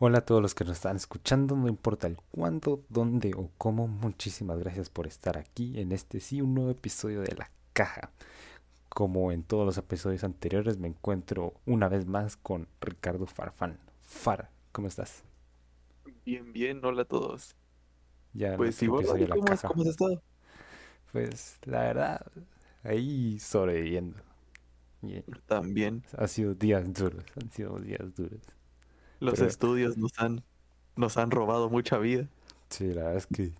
Hola a todos los que nos están escuchando, no importa el cuándo, dónde o cómo, muchísimas gracias por estar aquí en este sí, un nuevo episodio de La Caja. Como en todos los episodios anteriores, me encuentro una vez más con Ricardo Farfán. Far, ¿cómo estás? Bien, bien, hola a todos. Ya Pues de La ¿cómo has, Caja. cómo has estado? Pues la verdad, ahí sobreviviendo. También. ha sido días duros, han sido días duros. Los Pero- estudios nos han, nos han robado mucha vida. Sí, la verdad es que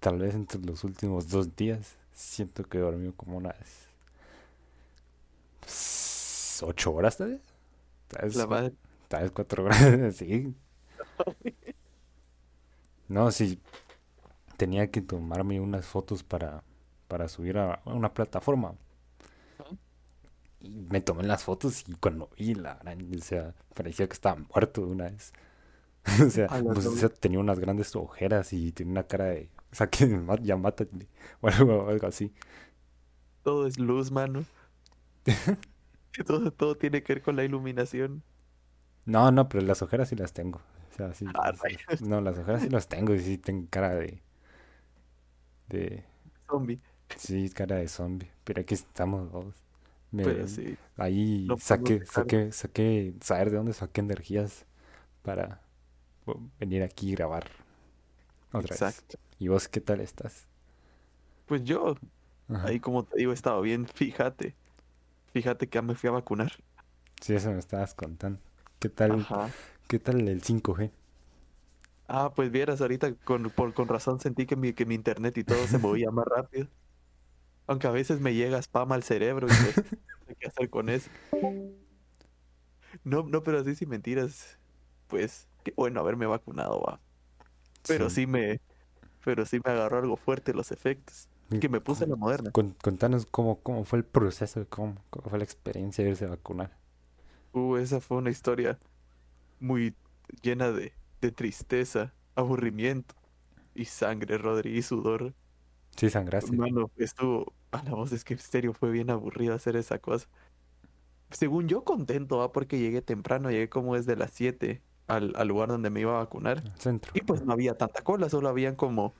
tal vez entre los últimos dos días siento que he dormido como unas ocho horas tal vez. Tal vez, La madre. tal vez cuatro horas, sí. No, sí, tenía que tomarme unas fotos para, para subir a una plataforma. Me tomé las fotos y cuando vi la araña, o sea, parecía que estaba muerto de una vez. O sea, A la pues, o torre. sea, tenía unas grandes ojeras y tenía una cara de, o sea, que ya mátate, o algo, algo así. Todo es luz, mano. todo, todo tiene que ver con la iluminación. No, no, pero las ojeras sí las tengo. O sea, sí, Ah, no, las ojeras sí las tengo y sí tengo cara de, de, Zombie. sí, cara de zombie. Pero aquí estamos todos. Me, Pero sí. ahí No saqué, saqué, saqué, saber de dónde saqué energías para venir aquí y grabar otra vez. Exacto. ¿Y vos qué tal estás? Pues yo, Ajá. ahí como te digo, he estado bien. Fíjate. Fíjate que ya me fui a vacunar. Sí, eso me estabas contando. ¿Qué tal, Ajá. qué tal el 5G? Ah, pues vieras, ahorita con, por, con razón sentí que mi, que mi internet y todo se movía más rápido. Aunque a veces me llega spam al cerebro y no sé qué hacer con eso. No, no, pero así sin mentiras. Pues, qué bueno haberme vacunado, va. Pero sí me, pero sí me agarró algo fuerte los efectos. ¿Y Que me puse la moderna. con- contanos cómo, cómo fue el proceso, cómo, cómo fue la experiencia de irse a vacunar. Uh, esa fue una historia muy llena de, de tristeza, aburrimiento y sangre, Rodri, y sudor. Sí, sangraste. Mano, estuvo. A la voz es que en serio fue bien aburrido hacer esa cosa. Según yo, contento, ¿va? Porque llegué temprano, llegué como desde las 7 al, al lugar donde me iba a vacunar. centro. Y pues no había tanta cola, solo habían como,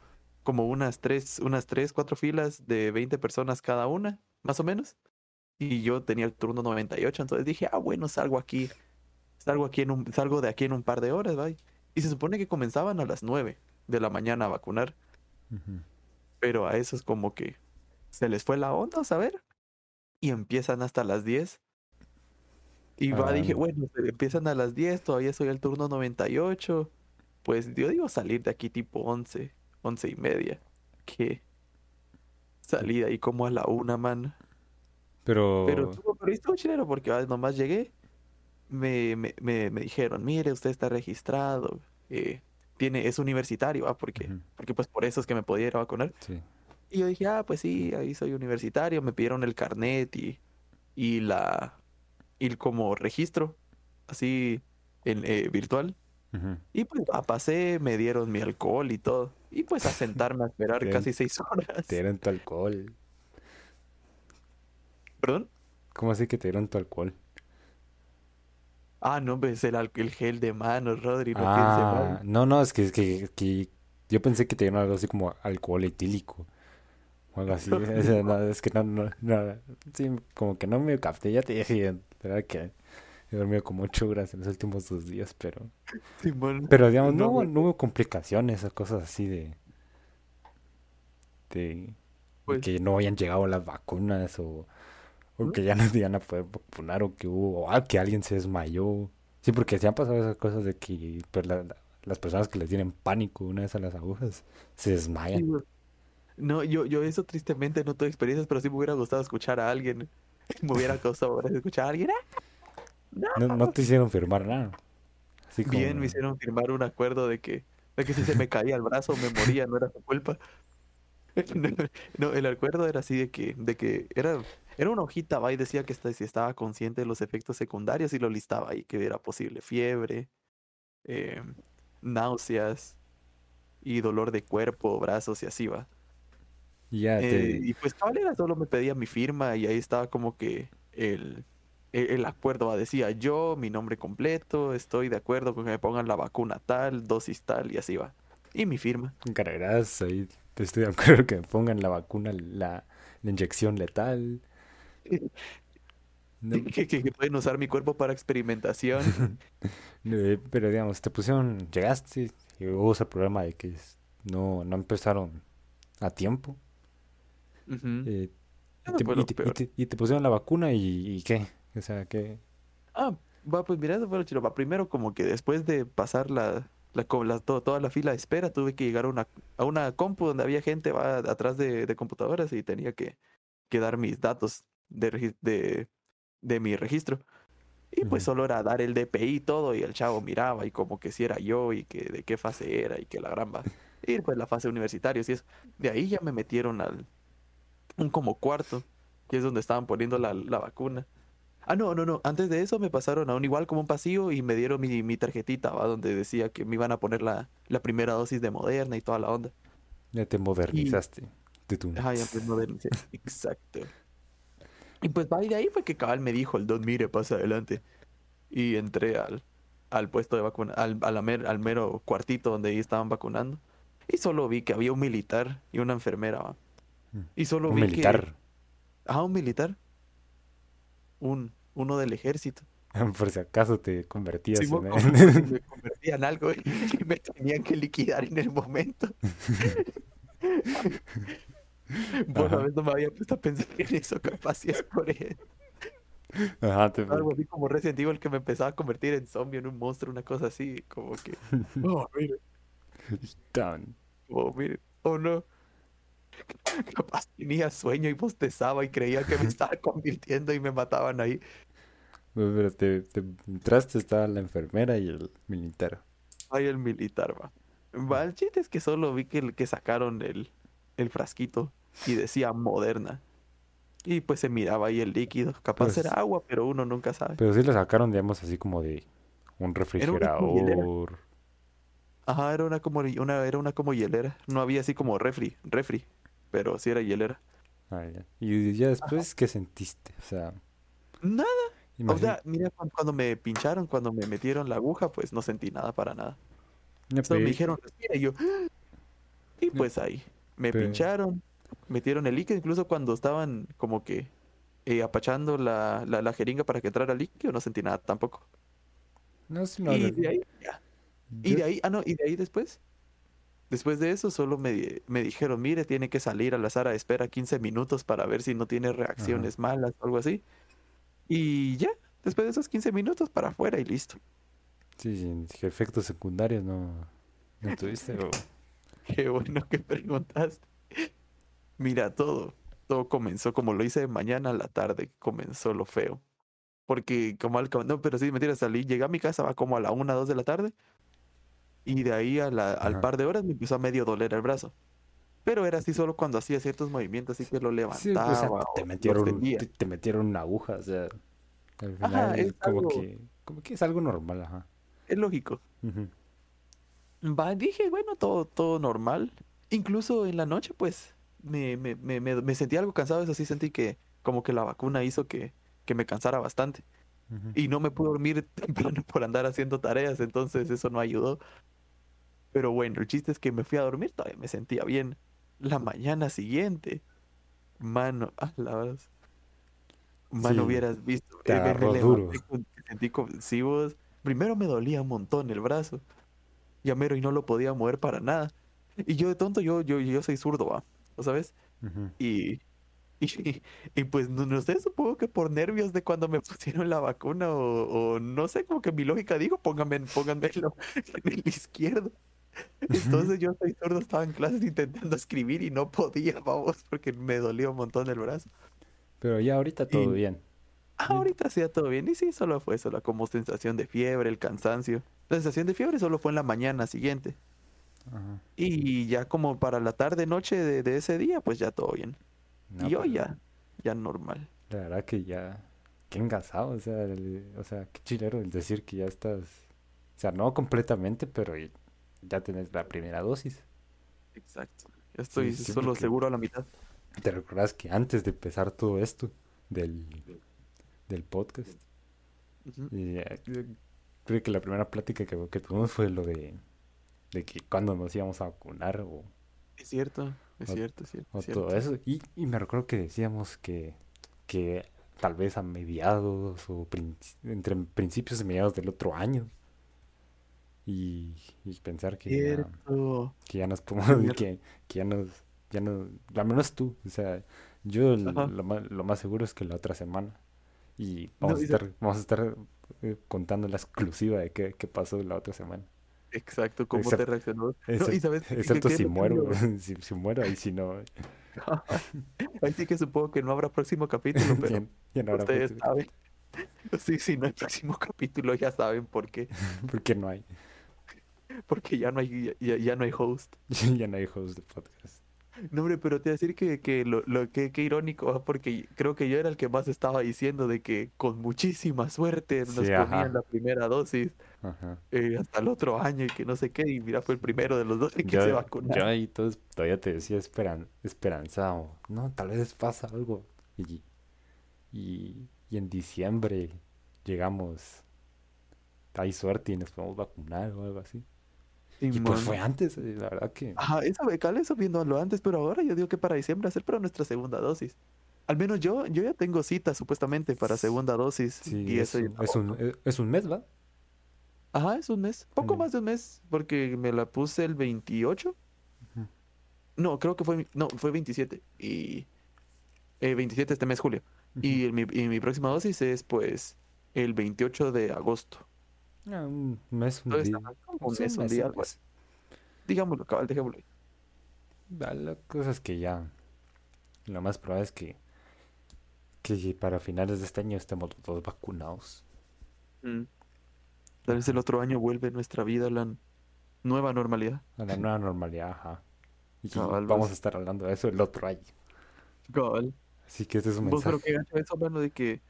como unas tres, unas tres, cuatro filas de 20 personas cada una, más o menos. Y yo tenía el turno 98, entonces dije, ah, bueno, salgo aquí. Salgo aquí en un, salgo de aquí en un par de horas, ¿va? Y se supone que comenzaban a las 9 de la mañana a vacunar. Pero a esos como que se les fue la onda, ¿saber? Y empiezan hasta las 10. Y va, Ah. dije, bueno, empiezan a las 10, todavía soy el turno 98. Pues yo digo salir de aquí tipo 11, 11 y media. Que salí de ahí como a la una, man. Pero, Pero estuvo, pero estuvo chileno porque ah, nomás llegué. Me, me, me, me dijeron, mire, usted está registrado. eh, tiene, es universitario, ¿va? Porque, Ujú. porque pues por eso es que me podía ir a vacunar. sí. Y yo dije, ah, pues sí, ahí soy universitario, me pidieron el carnet y, y la y el como registro, así en eh, virtual. Y pues ah, pasé, me dieron mi alcohol y todo. Y pues a sentarme a esperar casi seis horas. Te dieron tu alcohol. ¿Perdón? ¿Cómo así que te dieron tu alcohol? Ah, no, pues el, gel de manos, Rodri, no piense Ah, mal. no, no, es que, es que, que yo pensé que te dieron algo así como alcohol etílico o algo así. No, es que no, no, no, sí, como que no me capté. Ya te dije, verdad que he dormido como ocho horas en los últimos dos días, pero, pero digamos, no, no, no hubo complicaciones o cosas así de, de, pues que no habían llegado las vacunas o, o ¿no? que ya no te iban a poder vacunar o que hubo, o ah, que alguien se desmayó. Sí, porque se han pasado esas cosas de que pues, la- la- las personas que les tienen pánico una vez a las agujas se sí, desmayan. No, yo, yo eso tristemente no tuve experiencias, pero sí me hubiera gustado escuchar a alguien. Me hubiera gracia escuchar a alguien. ¡Ah, No, no no! te hicieron firmar nada. Así Bien, me hicieron firmar un acuerdo de que, de que si se me caía el brazo me moría, no era su culpa. No, no, el acuerdo era así de que, de que era, era una hojita, va, y decía que esta- si estaba consciente de los efectos secundarios y lo listaba ahí, que era posible fiebre, eh, náuseas y dolor de cuerpo, brazos y así va. Ya Eh, te... y pues cabal era, solo me pedía mi firma y ahí estaba como que el, e- el acuerdo va, decía yo, mi nombre completo, estoy de acuerdo con que me pongan la vacuna tal, dosis tal y así va. Y mi firma. Carreras, ahí estoy de acuerdo que me pongan la vacuna, la, la inyección letal. No, Que, que- que pueden usar mi cuerpo para experimentación. eh, pero digamos, te pusieron, llegaste, y hubo ese problema de que no, no empezaron a tiempo. Eh, y, te, fue y lo te- y peor. te- y te pusieron la vacuna y, ¿qué? O sea, que... Ah, va, pues mira, eso fue lo chido. Va, primero como que después de pasar la, la, co- la- to- toda la fila de espera, tuve que llegar a una, a una compu donde había gente va atrás de, de computadoras y tenía que, que dar mis datos de, de, de mi registro. Y pues solo era dar el DPI y todo, y el chavo miraba y como que si era yo y que de qué fase era y que la gran va. Y pues la fase universitaria, y eso. De ahí ya me metieron al un como cuarto, que es donde estaban poniendo la, la vacuna. Ah, no, no, no. Antes de eso me pasaron a un igual como un pasillo y me dieron mi, mi tarjetita, ¿va? Donde decía que me iban a poner la, la primera dosis de Moderna y toda la onda. Ya te modernizaste. Tutum. Ajá, ya pues modernicé. Exacto. Y pues va, y de ahí fue que cabal me dijo el don, mire, pasa adelante. Y entré al, al puesto de vacuna, al, mer- al mero cuartito donde ahí estaban vacunando. Y solo vi que había un militar y una enfermera, ¿va? Y solo Un vi que... militar. Ah, un militar. Un, uno del ejército. Por si acaso te convertías Sí, en él. me convertía en algo y me tenían que liquidar en el momento. Bueno, a veces no me había puesto a pensar en eso, capaz si es por eso. Ajá, te... Algo así como Resident Evil que me empezaba a convertir en zombie, en un monstruo, una cosa así, como que, oh, mire, oh, mire, oh no. Capaz tenía sueño y bostezaba y creía que me estaba convirtiendo y me mataban ahí. Pero te, te entraste, estaba la enfermera y el militar. Ay, el militar, va. Va, el chiste es que solo vi que, que sacaron el, el frasquito y decía moderna. Y pues se miraba ahí el líquido. Capaz Pues- era agua, pero uno nunca sabe. Pero sí le sacaron, digamos, así como de un refrigerador. Ajá, era una como una, era una como hielera. No había así como refri, refri, pero sí era hielera. Ah, ya. Y ya después, ¿qué sentiste? O sea, Nada. O sea, mira, cuando, me pincharon, cuando me metieron la aguja, pues no sentí nada para nada. ya, Solo me pe- dijeron, respira, y yo. "Ah". Y pues ahí, me Pero- pincharon, metieron el líquido, incluso cuando estaban como que eh, apachando la, la, la jeringa para que entrara el líquido, no sentí nada tampoco. No, sí, no, y no, de ahí, ya. Y de ahí, ah, no, y de ahí después. Después de eso, solo me, me dijeron, mire, tiene que salir a la sala de espera 15 minutos para ver si no tiene reacciones malas o algo así. Y ya, después de esos 15 minutos para afuera y listo. Sí, sí, efectos secundarios no, no tuviste. o- Qué bueno que preguntaste. Mira, todo, todo comenzó como lo hice de mañana a la tarde, comenzó lo feo. Porque como al no, pero sí, mentira, salí, llegué a mi casa va como a la una, dos de la tarde. Y de ahí a la- al par de horas me empezó a medio doler el brazo. Pero era así solo cuando hacía ciertos movimientos, así que lo Sí, levantaba o sea, o te metieron, te, te metieron una aguja, o sea, al Ajá, final es como algo- que, como que es algo normal, ajá. Es lógico. Va, dije, bueno, todo, todo normal. Incluso en la noche, pues, me, me, me, me, me sentí algo cansado. Eso sí, sentí que como que la vacuna hizo que, que me cansara bastante. Ujú. Y no me pude dormir temprano por andar haciendo tareas, entonces eso no ayudó. Pero bueno, el chiste es que me fui a dormir, todavía me sentía bien. La mañana siguiente, mano, a la vez. Mano, Sí, hubieras visto. te eh, me- me levanté duro. con-. Primero me dolía un montón el brazo. Ya mero y no lo podía mover para nada. Y yo de tonto, yo, yo, yo soy zurdo, ¿va? ¿Lo sabes? Y, y, y pues no, no sé, supongo que por nervios de cuando me pusieron la vacuna o, o no sé, como que mi lógica dijo, pónganme, pónganmelo en el izquierdo. Entonces yo soy zurdo, estaba en clases intentando escribir y no podía, vamos, porque me dolía un montón el brazo. Pero ya ahorita todo Y- bien. Ah, ahorita sí, todo bien. Y sí, solo fue eso, la como sensación de fiebre, el cansancio. La sensación de fiebre solo fue en la mañana siguiente. Ajá. Y ya como para la tarde, noche de, de ese día, pues ya todo bien. No, y hoy pero ya, ya normal. La verdad que ya, qué engasado, o sea, el- o sea, qué chilero el decir que ya estás, o sea, no completamente, pero ya tenés la primera dosis. Exacto. Ya estoy sí, solo seguro a la mitad. ¿Te recuerdas que antes de empezar todo esto, del, del podcast. Y eh, creo que la primera plática que, que tuvimos fue lo de, de que cuándo nos íbamos a vacunar o, Es cierto, es O- cierto, es cierto. o es cierto. todo eso. Y, y me recuerdo que decíamos que, que tal vez a mediados o prin- entre principios y mediados del otro año. Y, y pensar que ya, que ya nos podemos, que, que ya nos, ya nos, al menos tú, o sea, yo lo más, lo más seguro es que la otra semana. Y No, vamos a y sa- estar, vamos a estar eh, contando la exclusiva de qué, qué pasó la otra semana. Exacto, cómo Excep- te reaccionó. No, y sabes excepto qué si muero, cambio? si, si muero ahí si no, Ahí sí que supongo que no habrá próximo capítulo, pero ya, ya no habrá ustedes futuro, saben. Sí, sí, no hay próximo capítulo, ya saben por qué. porque no hay, Porque ya no hay, ya, ya no hay host. ya no hay host de podcast. No, hombre, pero te voy a decir que, que lo, lo que, que irónico, ¿va? porque creo que yo era el que más estaba diciendo de que con muchísima suerte nos Sí, ponían la primera dosis Ajá. eh, hasta el otro año y que no sé qué, y mira, fue el primero de los dos que se vacunaron. yo ahí todo- todavía te decía esperan, esperanzado, no, tal vez pasa algo. Y, y, y en diciembre llegamos, hay suerte y nos podemos vacunar o algo así. Y pues fue antes, eh, la verdad que... Ajá, eso becal, eso viéndolo antes, pero ahora yo digo que para diciembre hacer para nuestra segunda dosis. Al menos yo, yo ya tengo cita supuestamente para segunda dosis. Sí, y es eso un, es un, es- es un mes, ¿va? Ajá, es un mes. Poco Mm. más de un mes, porque me la puse el 28. Ujú. No, creo que fue, no, fue 27. Y eh, 27 este mes, julio. Y, mi, y mi próxima dosis es pues el 28 de agosto. Un mes, un día. un mes, un día, algo así. Digámoslo, cabal, dejémoslo ahí. Ah, La cosa es que ya, lo más probable es que, que para finales de este año estemos los dos vacunados. Mm. Tal vez el otro año vuelve nuestra vida a la nueva normalidad. A la nueva normalidad, ajá. Y Cabal, vamos pues. a estar hablando de eso el otro año. Cabal. Así que este es un Vos pero mensaje. que eso, mano, de que,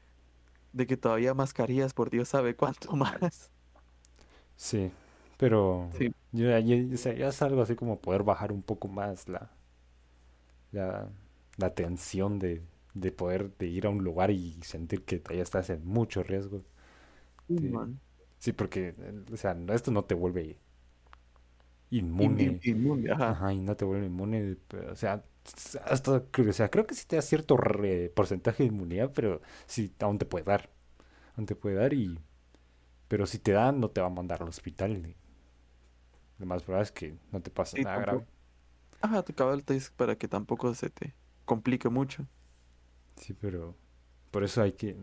de que todavía mascarillas por Dios sabe cuánto más. Sí, pero Sí. yo ya, ya- ya es algo así como poder bajar un poco más la, la, la tensión de, de poder de ir a un lugar y sentir que todavía estás en mucho riesgo. Sí, porque, eh, o sea, esto no te vuelve In- inmune. in- inmune, ajá. Ajá, y no te vuelve inmune, pero, o sea, hasta, o sea, creo que sí te da cierto re- porcentaje de inmunidad, pero sí, aún te puede dar, aún te puede dar y, pero si te da, no te va a mandar al hospital. Lo más probable es que no te pase Sí, nada tampoco. grave. Ajá, tu cabal te dice para que tampoco se te complique mucho. Sí, pero por eso hay que,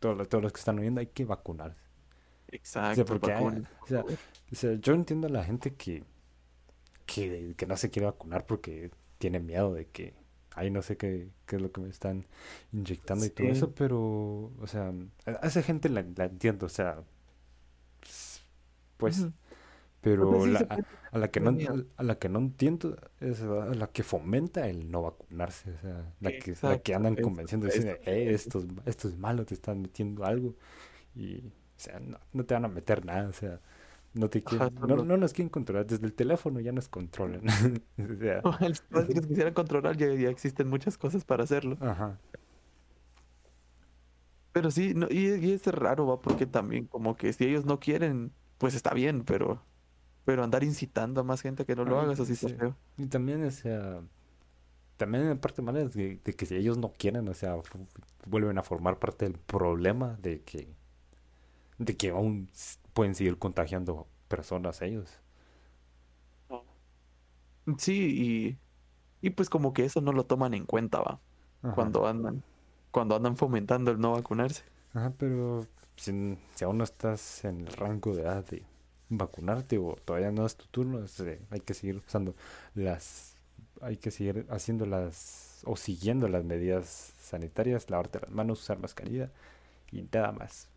todos, los- todos los que están oyendo, hay que vacunarse. O sea, Exacto, porque hay- o sea, o sea, yo entiendo a la gente que, que, que no se quiere vacunar porque tiene miedo de que, ay, no sé qué, qué es lo que me están inyectando y todo eso, pero, o sea, a esa gente la, la entiendo, o sea, pues, pero Pues sí, la- a, la que no, a la que no entiendo es a la que fomenta el no vacunarse, o sea, la que, la que Exacto, andan convenciendo, eso- diciendo, eh, esto es, esto es malo, te están metiendo algo, y, o sea, no, no te van a meter nada, o sea, no te Ajá, no, solo- no nos quieren controlar, desde el teléfono ya nos controlan, o sea, Si quisieran controlar, ya, ya existen muchas cosas para hacerlo. ajá, Pero sí, no, y, y es raro, va, porque también como que si ellos no quieren, pues está bien, pero, pero andar incitando a más gente a que no lo Ay, haga, eso sí está sí. feo. y también, o sea, también en parte mala es de, de que si ellos no quieren, o sea, vuelven a formar parte del problema de que, de que aún pueden seguir contagiando personas ellos. Sí, y, y pues como que eso no lo toman en cuenta, va, Ajá. cuando andan, cuando andan fomentando el no vacunarse. Ajá, pero si, si aún no estás en el rango de edad de vacunarte o todavía no es tu turno, es, eh, hay que seguir usando las, hay que seguir haciendo las o siguiendo las medidas sanitarias, lavarte las manos, usar mascarilla y nada más.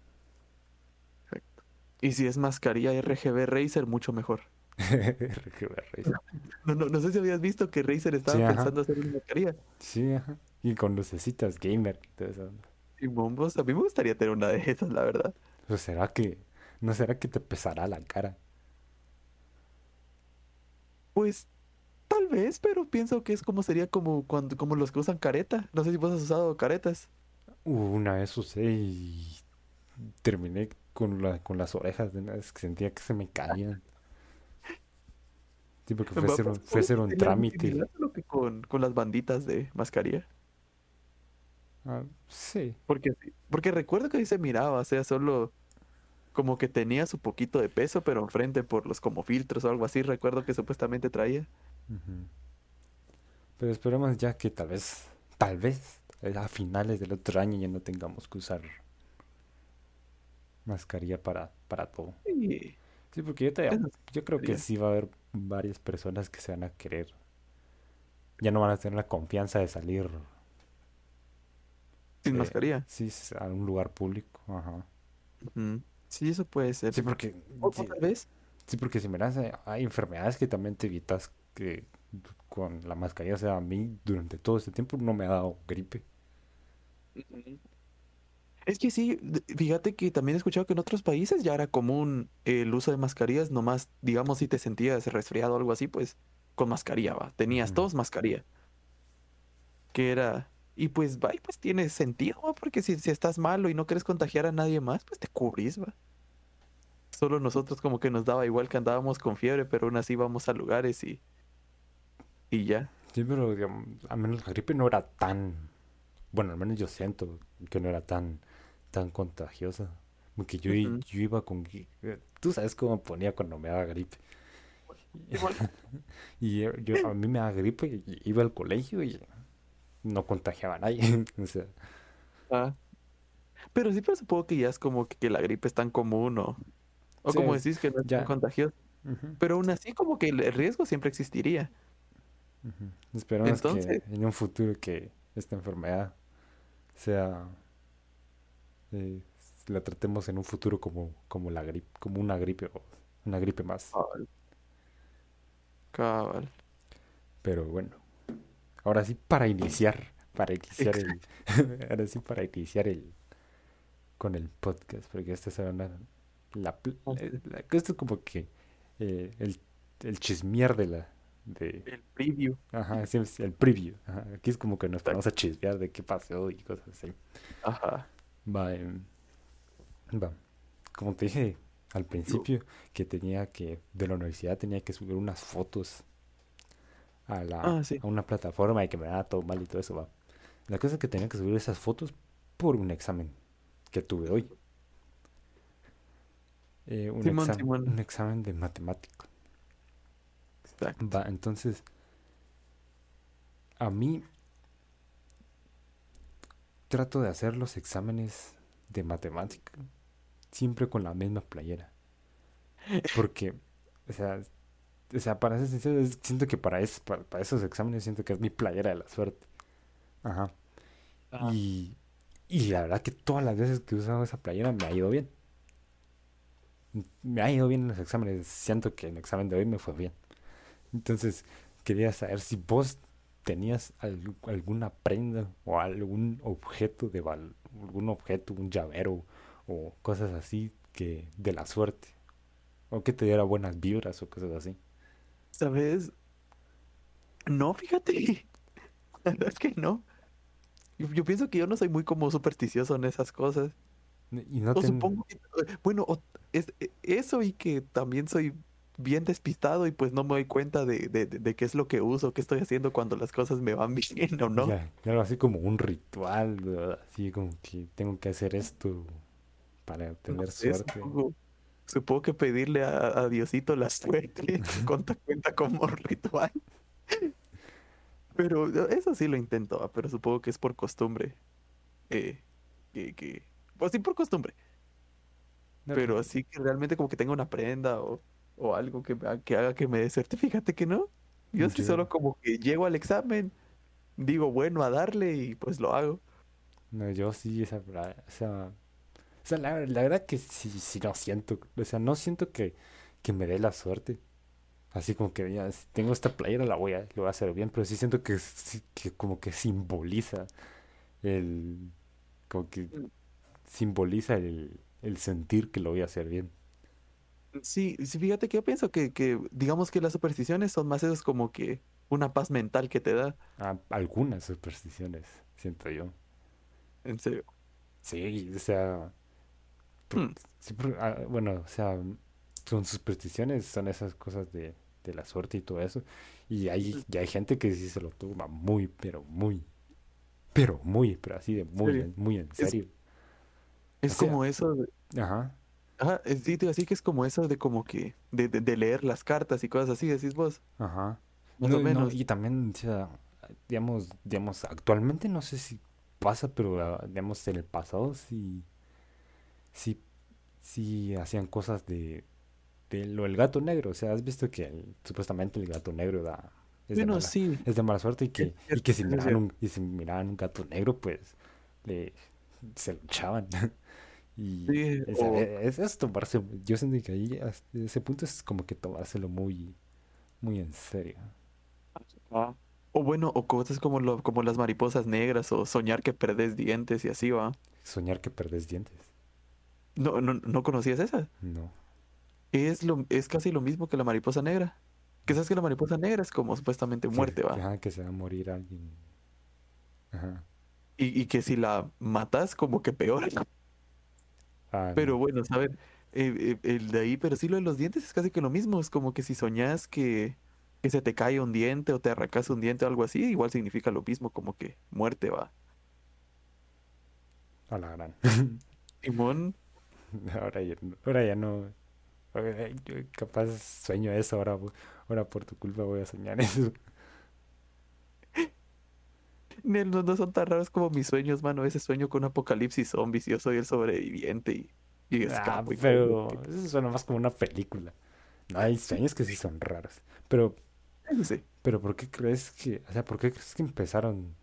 Y si es mascarilla RGB Razer, mucho mejor. RGB Racer. No, no, no sé si habías visto que Razer estaba Sí, pensando hacer una mascarilla. Sí, ajá. Y con lucecitas gamer y todo eso. Y bombos, a mí me gustaría tener una de esas, la verdad. ¿O será que, no será que te pesará la cara? Pues tal vez, pero pienso que es como sería como cuando como los que usan careta. No sé si vos has usado caretas. una vez usé y terminé con, la, con las orejas de una vez que sentía que se me caían. Sí, porque fue hacer un, fue a hacer un trámite. Lo que con, con las banditas de mascarilla. Ah, sí. Porque, porque recuerdo que ahí se miraba, o sea, solo como que tenía su poquito de peso, pero enfrente por los como filtros o algo así, recuerdo que supuestamente traía. Pero esperemos ya que tal vez, tal vez, a finales del otro año ya no tengamos que usar mascarilla para, para todo. Sí, Sí, porque yo, te, yo creo que sí va a haber varias personas que se van a querer. Ya no van a tener la confianza de salir sin eh, mascarilla. sí, a un lugar público. Ajá. Sí, eso puede ser. Sí, porque, O sí, tal vez. sí, porque si miras, hay enfermedades que también te evitas que con la mascarilla. O sea, a mí durante todo este tiempo no me ha dado gripe. Es que sí, fíjate que también he escuchado que en otros países ya era común el uso de mascarillas, nomás, digamos, si te sentías resfriado o algo así, pues con mascarilla, va. Tenías todos mascarilla. Que era. Y pues va, y pues tiene sentido, va, porque si, si estás malo y no quieres contagiar a nadie más, pues te cubrís, va. Solo nosotros como que nos daba igual que andábamos con fiebre, pero aún así íbamos a lugares y. Y ya. Sí, pero digamos, al menos la gripe no era tan, bueno, al menos yo siento que no era tan, tan contagiosa. Porque yo, iba con, eh, tú sabes cómo me ponía cuando me daba gripe. Igual. Y yo, yo- a mí me daba gripe y iba al colegio y no contagiaba a nadie. O sea, Ah. Pero sí, pero supongo que ya es como que, que la gripe es tan común o, o Sí, como decís que no es tan ya. contagiosa. ujú, Pero aún así como que el riesgo siempre existiría. ujú. Esperemos que Entonces- en un futuro que esta enfermedad sea, eh, la tratemos en un futuro como, como la gripe, como una gripe o una gripe más. Cabal. Cabal. Pero bueno, ahora sí para iniciar, para iniciar el, ahora sí para iniciar el, con el podcast, porque esta será una, la, Ah, eh, la- esto es como que eh, el, el chismear de la, de, El preview. ajá, sí, el preview, ajá, aquí es como que nos ponemos a chismear de qué pasó y cosas así. Ajá. Va, em, va, como te dije al principio, que tenía que, de la universidad tenía que subir unas fotos a la, Ah, sí. a una plataforma y que me daba todo mal y todo eso, va. La cosa es que tenía que subir esas fotos por un examen que tuve hoy. Eh, un Simón, examen, Simón. un examen de matemática. Exacto. Va, entonces, a mí trato de hacer los exámenes de matemática siempre con la misma playera. Porque, o sea, o sea, para ser sincero, siento que para, es- para, para esos exámenes siento que es mi playera de la suerte. Ajá. Ah. Y, y la verdad que todas las veces que he usado esa playera me ha ido bien. Me ha ido bien en los exámenes. Siento que en el examen de hoy me fue bien. Entonces, quería saber si vos tenías algu- alguna prenda o algún objeto de val- algún objeto, un llavero o cosas así que de la suerte. O que te diera buenas vibras o cosas así. ¿Sabes? No, fíjate. La verdad es que no. Yo, yo pienso que yo no soy muy como supersticioso en esas cosas. Y no O ten- supongo que, bueno, o- es, e- eso y que también soy bien despistado y pues no me doy cuenta de, de, qué es lo que uso, qué estoy haciendo cuando las cosas me van bien o no. Ya, algo así como un ritual, ¿verdad? Así como que tengo que hacer esto para tener suerte. supongo, supongo que pedirle a, a Diosito la suerte cuenta, cuenta como ritual. Pero eso sí lo intento, ah, pero supongo que es por costumbre. Eh, que, que, pues sí, por costumbre. No, Pero así que realmente como que tenga una prenda o, o algo que, que haga que me dé suerte, fíjate que no. Yo sí solo como que llego al examen, digo bueno a darle y pues lo hago. No, yo sí, esa, esa, o sea, la, la verdad que sí, sí no siento, o sea, no siento que, que me dé la suerte. Así como que ya, si tengo esta playera, la voy a, lo voy a hacer bien, pero sí siento que, sí- que como que simboliza el, como que Mm. simboliza el, el sentir que lo voy a hacer bien. Sí, sí, fíjate que yo pienso que, que digamos que las supersticiones son más eso como que una paz mental que te da, Ah, algunas supersticiones, siento yo. en serio. Sí, o sea, Hmm. ah, bueno, o sea, son supersticiones, son esas cosas de, de la suerte y todo eso. Y hay, y hay gente que sí se lo toma muy, pero muy, pero muy, pero así de muy, serio? muy en serio. es sea, como eso, de- ajá, ajá, es, sí, te iba a decir que es como eso de como que, de, de, de leer las cartas y cosas así, decís vos, ajá. más No, o no, y también, o sea, digamos, digamos, actualmente no sé si pasa, pero ah, digamos, en el pasado sí, sí, sí hacían cosas de, de lo del gato negro. O sea, has visto que el- supuestamente el gato negro da, es de mala, sí, es de mala suerte y que, y que si miraban un, y si miraban un gato negro, pues le, se lo echaban. Y Sí, o, es, es tomarse, yo siento que ahí, hasta ese punto es como que tomárselo muy, muy en serio. ah, o bueno, o cosas como, lo, como las mariposas negras o soñar que perdés dientes y así va. Soñar que perdés dientes. No, no, ¿no conocías esa? No. Es, lo, es casi lo mismo que la mariposa negra. Que sabes que la mariposa negra es como supuestamente muerte, que, va. ajá, que se va a morir alguien. Ajá. Y, y que si la matas, como que peor. Ah, Pero no. bueno, ¿saben? Eh, eh, el de ahí, pero sí lo de los dientes es casi que lo mismo. Es como que si soñás que, que se te cae un diente o te arrancas un diente o algo así, igual significa lo mismo, como que muerte va. A la gran. Simón, Ahora ya, no- ahora ya no. ahora yo capaz sueño eso, ahora, ahora por tu culpa voy a soñar eso. No, no son tan raros como mis sueños, mano. Veces sueño con apocalipsis zombies y yo soy el sobreviviente y, y Ah, escapo y pero cosas eso suena más como una película. No hay sueños que sí son raros. Pero. Sí. pero ¿por qué crees que, o sea, por qué crees que empezaron,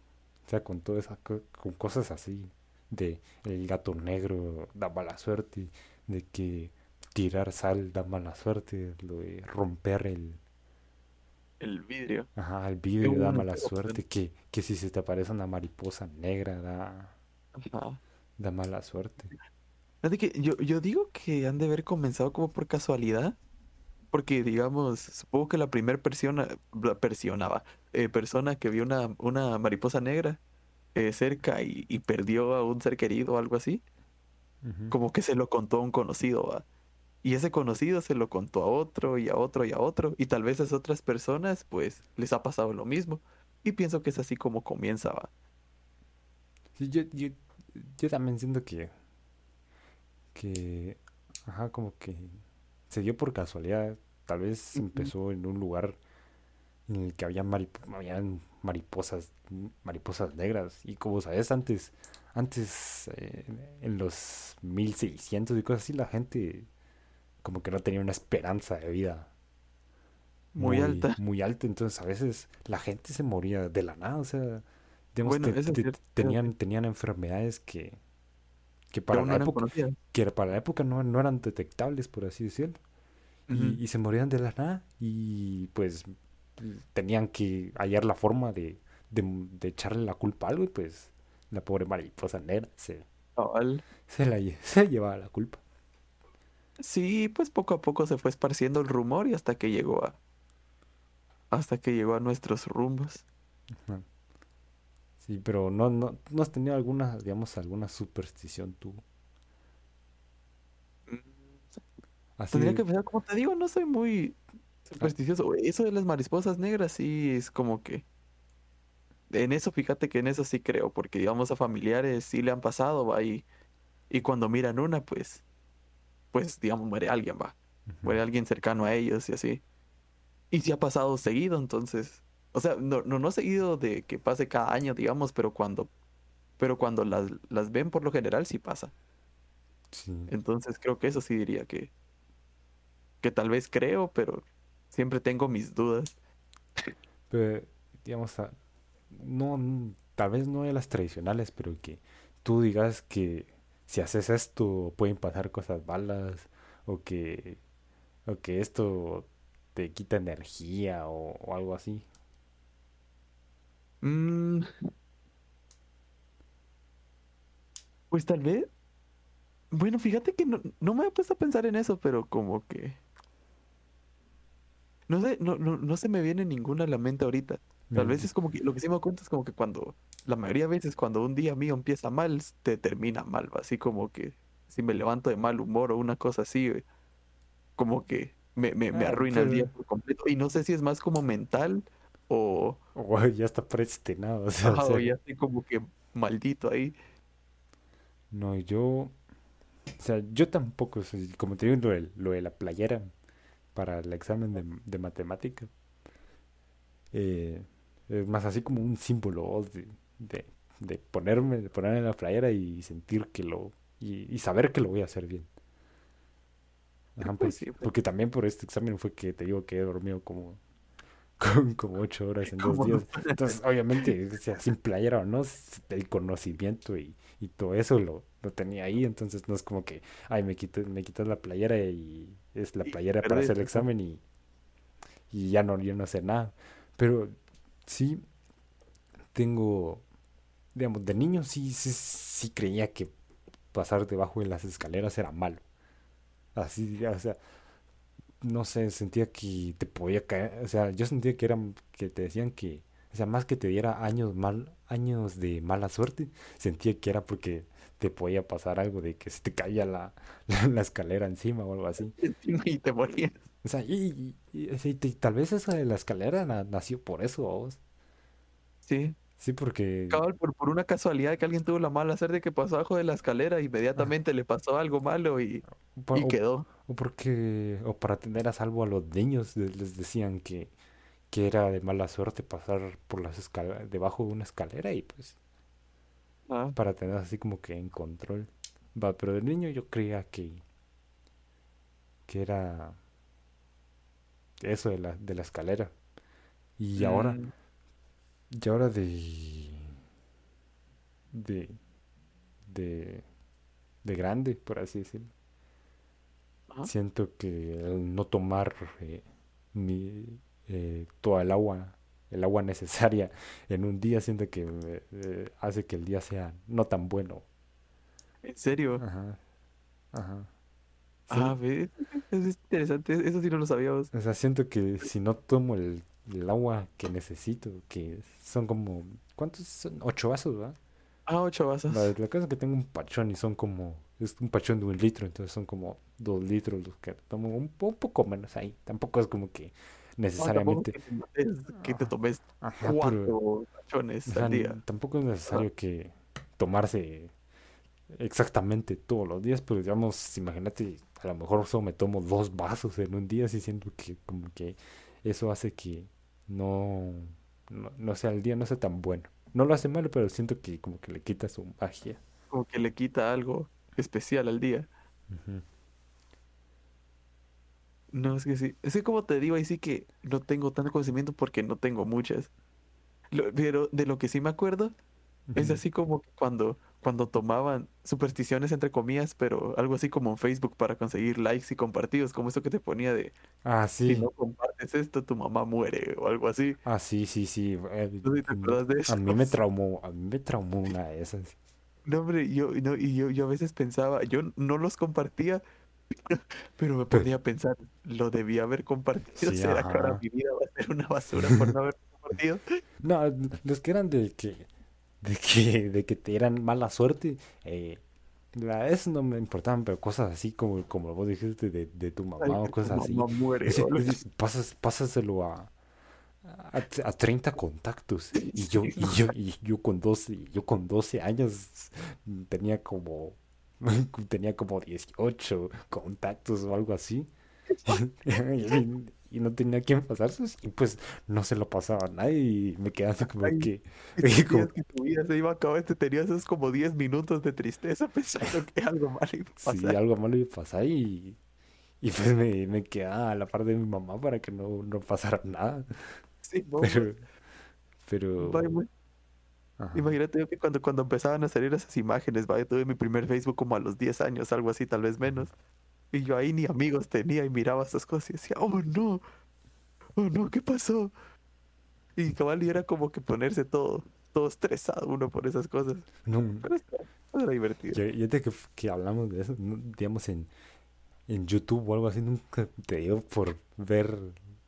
o sea, con todas esas co- con cosas así de el gato negro da mala suerte, de que tirar sal da mala suerte, lo de romper el, El vidrio. ajá, el vidrio da mala suerte, que, que si se te aparece una mariposa negra da, Ajá. da mala suerte. Yo, yo digo que han de haber comenzado como por casualidad, porque digamos, supongo que la primera persona, la eh, persona que vio una, una mariposa negra eh, cerca y, y perdió a un ser querido o algo así, como que se lo contó a un conocido, va. Y ese conocido se lo contó a otro y a otro y a otro, y tal vez a esas otras personas pues les ha pasado lo mismo. Y pienso que es así como comienza, va. Sí, yo, yo, yo también siento que, que, ajá, como que se dio por casualidad. Tal vez empezó en un lugar en el que había marip- habían mariposas, mariposas negras. Y como sabes, antes, antes, eh, en los 1600 y cosas así, la gente como que no tenía una esperanza de vida Muy muy, alta. muy alta. Entonces a veces la gente se moría de la nada. O sea, digamos, Bueno, te- cierto. tenían, tenían enfermedades que, que para la no época, que para la época no, no eran detectables, por así decirlo. Y, se morían de la nada. Y pues tenían que hallar la forma de, de, de echarle la culpa a algo. Y pues la pobre mariposa negra se, se, la, se llevaba la culpa. Sí, pues poco a poco se fue esparciendo el rumor y hasta que llegó a hasta que llegó a nuestros rumbos. Ajá. Sí, pero no, no, no has tenido alguna, digamos, alguna superstición tú. Así Tendría que pensar, como te digo, no soy muy supersticioso. Eso de las mariposas negras sí es como que en eso, fíjate que en eso sí creo, porque digamos a familiares sí le han pasado, va, y, y cuando miran una, pues, pues digamos muere alguien, va, muere alguien cercano a ellos y así. Y sí ha pasado seguido, entonces, o sea, no, no, no seguido de que pase cada año, digamos, pero cuando, pero cuando las, las ven por lo general sí pasa. Sí. Entonces creo que eso sí diría que, que tal vez creo, pero siempre tengo mis dudas. Pero, digamos, no, tal vez no de las tradicionales, pero que tú digas que si haces esto pueden pasar cosas malas o que, o que esto te quita energía o, algo así. Mm, pues tal vez. Bueno, fíjate que no, no me he puesto a pensar en eso, pero como que. No sé, no, no, no se me viene ninguna a la mente ahorita. Tal vez es como que lo que sí me cuenta es como que cuando, la mayoría de veces cuando un día mío empieza mal, te termina mal, va, así como que si me levanto de mal humor o una cosa así, como que me, me, me Ah, arruina el día por completo. Y no sé si es más como mental o, Guau, ya está predestinado. O sea, o o ya estoy como que maldito ahí. No, yo. O sea, yo tampoco. como te digo, lo de, lo de la playera para el examen de, de matemática. eh, es más así como un símbolo de, de, de ponerme, de ponerme la playera y sentir que lo. Y, y saber que lo voy a hacer bien. Ajá, Pues sí, pues. porque también por este examen fue que te digo que he dormido como, como, como ocho horas en dos días. Entonces, obviamente, o sea, sin playera o no, el conocimiento y, y todo eso lo, lo tenía ahí. Entonces, no es como que, ay, me quitas, me quitas la playera y es la Y playera para hacer el examen y, y ya no, yo no sé nada. Pero sí, tengo, digamos, de niño sí, sí, sí creía que pasar debajo de las escaleras era malo. Así, o sea, no sé, sentía que te podía caer, o sea, yo sentía que eran, que te decían que, o sea, más que te diera años mal, años de mala suerte, sentía que era porque te podía pasar algo de que se te caía la, la, la escalera encima o algo así. Y te morías. O sea, y, y- y- y te- tal vez esa de la escalera na- nació por eso, vos. Sí. Sí, porque, Cabal, por, por una casualidad que alguien tuvo la mala suerte que pasó abajo de la escalera, inmediatamente le pasó algo malo y, po- y o, quedó. o porque, o para tener a salvo a los niños, les, les decían que, que era de mala suerte pasar por las escaleras, debajo de una escalera y pues Ah, para tener así como que en control. Va, pero de niño yo creía que, que era eso de la, de la escalera. Y ahora, mm, y ahora de, de, de, de grande, por así decirlo, siento que no tomar eh, mi, eh, toda el agua, el agua necesaria en un día, siento que me, eh, hace que el día sea no tan bueno. ¿En serio? Ajá, ajá. Sí, Ah, ¿ves? Es interesante. Eso sí no lo sabíamos. o sea, siento que si no tomo el, el agua que necesito, que son como, ¿cuántos son? Ocho vasos, ¿verdad? Ah, ocho vasos. La, la cosa es que tengo un pachón y son como, es un pachón de un litro, entonces son como dos litros los que tomo, un, po- un poco menos ahí. Tampoco es como que No, necesariamente, que te, que te tomes ajá, pero, cuatro o sea, al día. tampoco es necesario que tomarse exactamente todos los días, pero digamos, imagínate, a lo mejor solo me tomo dos vasos en un día, así siento que como que eso hace que no, no, no sea el día, no sea tan bueno. No lo hace malo, pero siento que como que le quita su magia. Como que le quita algo especial al día. No, es que sí. Es que como te digo, ahí sí que no tengo tanto conocimiento porque no tengo muchas. Lo- pero de lo que sí me acuerdo es así como cuando, cuando tomaban supersticiones entre comillas, pero algo así como en Facebook para conseguir likes y compartidos, como eso que te ponía de Ah, si sí. no compartes esto, tu mamá muere o algo así. Ah, sí, sí, sí. eh, No sé si te mm, acuerdas de A mí me traumó, a mí me traumó una de esas. No, hombre, yo, no, y yo, yo a veces pensaba, yo no los compartía, pero me ponía a pensar, lo debía haber compartido. Sí, ¿Será que ahora mi vida va a ser una basura por no haber compartido? No, los que eran de que, de que, de que te eran mala suerte, eh, la, eso no me importaban, pero cosas así como, como vos dijiste de, de tu Ay, mamá o cosas así. muere. Ese- así. pasas, pásaselo a, a, a 30 contactos. Y yo, y yo, y yo con 12, yo con 12 años tenía como, tenía como 18 contactos o algo así. Y, no tenía quien pasárselos. Y pues no se lo pasaba a nadie. Y me quedaba como Ay, que, Y como- que tu vida se iba a acabar, te tenías esos como 10 minutos de tristeza pensando que algo malo iba a pasar. algo malo iba a pasar. Y, y pues me, me quedaba a la par de mi mamá para que no, no pasara nada. Sí, no, Pero, pero, vaya, muy- ajá. Imagínate que cuando, cuando empezaban a salir esas imágenes, vaya, tuve mi primer Facebook como a los 10 años, algo así, tal vez menos. Y yo ahí ni amigos tenía y miraba esas cosas y decía, oh no, oh no, ¿qué pasó? Y cabal, y era como que ponerse todo, todo estresado uno por esas cosas. No, Pero era divertido. Ya, ya de que, que hablamos de eso, digamos en, en YouTube o algo así, nunca te dio por ver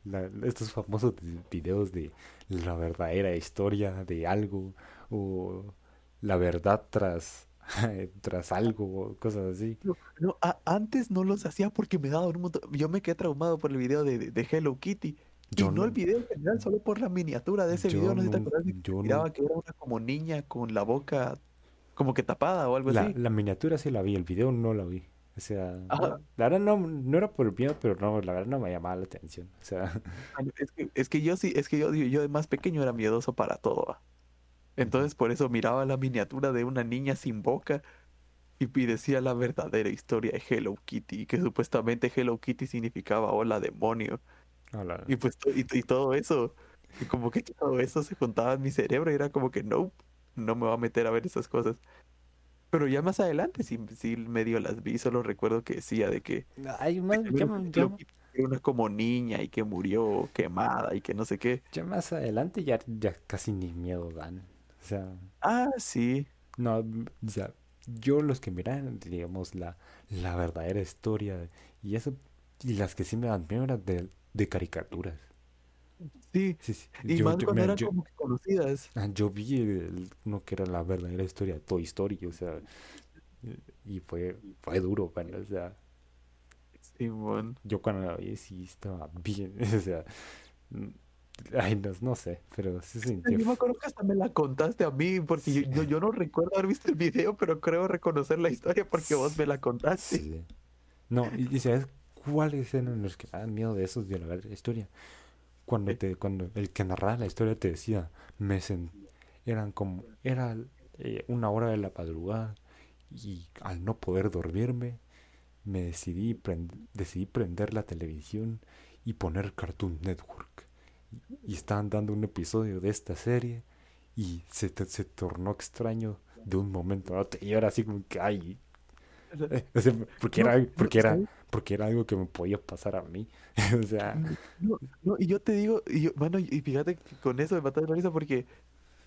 la- estos famosos videos de la verdadera historia de algo o la verdad tras, tras algo o cosas así. No, no, a- antes no los hacía porque me daba un montón. Yo me quedé traumado por el video de, de- de Hello Kitty. Y Yo no el no, video en general, solo por la miniatura de ese yo video. No sé si te no, acuerdas de que yo no, miraba que era una como niña con la boca como que tapada o algo la, así. la miniatura sí la vi, el video no la vi. O sea, no- Ajá. la verdad no, no era por el miedo, pero no, la verdad no me llamaba la atención. O sea, Ah, no, Es que, es que yo sí, es que yo, yo de más pequeño era miedoso para todo. ¿va? Entonces por eso miraba la miniatura de una niña sin boca y, y decía la verdadera historia de Hello Kitty, y que supuestamente Hello Kitty significaba hola demonio. no, la- Y pues y, y todo eso, y como que todo eso se juntaba en mi cerebro y era como que no, no me voy a meter a ver esas cosas. Pero ya más adelante sí, sí medio las vi, solo recuerdo que decía de que Hay más, ya, primero ma- que ya una como niña y que murió quemada y que no sé qué. ya más adelante ya, ya casi ni miedo dan. O sea, Ah, sí. no, o sea, yo los que miran, digamos, la, la verdadera historia y eso, y las que sí me dan miedo eran de, de caricaturas. Sí, Sí, sí, y yo, más yo, cuando eran yo, como que conocidas. ah, yo vi el- uno que era la verdadera historia de Toy Story, o sea, y fue, fue duro, man, o sea, Simón. yo cuando la vi sí estaba bien, o sea, ay, no, no sé, pero sí sintió Yo me acuerdo que hasta me la contaste a mí, porque yo, Sí. yo, yo no recuerdo haber visto el video, pero creo reconocer la historia porque vos me la contaste. Sí. No, y, y ¿sabes cuáles eran los que dan miedo de esos de la historia? Cuando te, cuando el que narraba la historia te decía, me sen- eran como, era eh, una hora de la madrugada y al no poder dormirme, me decidí prend- decidí prender la televisión y poner Cartoon Network. Y estaban dando un episodio de esta serie y se, se tornó extraño de un momento a otro. Y ahora así como que, ay, o sea, porque No, era, no, porque era, porque era algo que me podía pasar a mí. O sea, No, no, y yo te digo, y yo, bueno, y fíjate que con eso me mató de la risa porque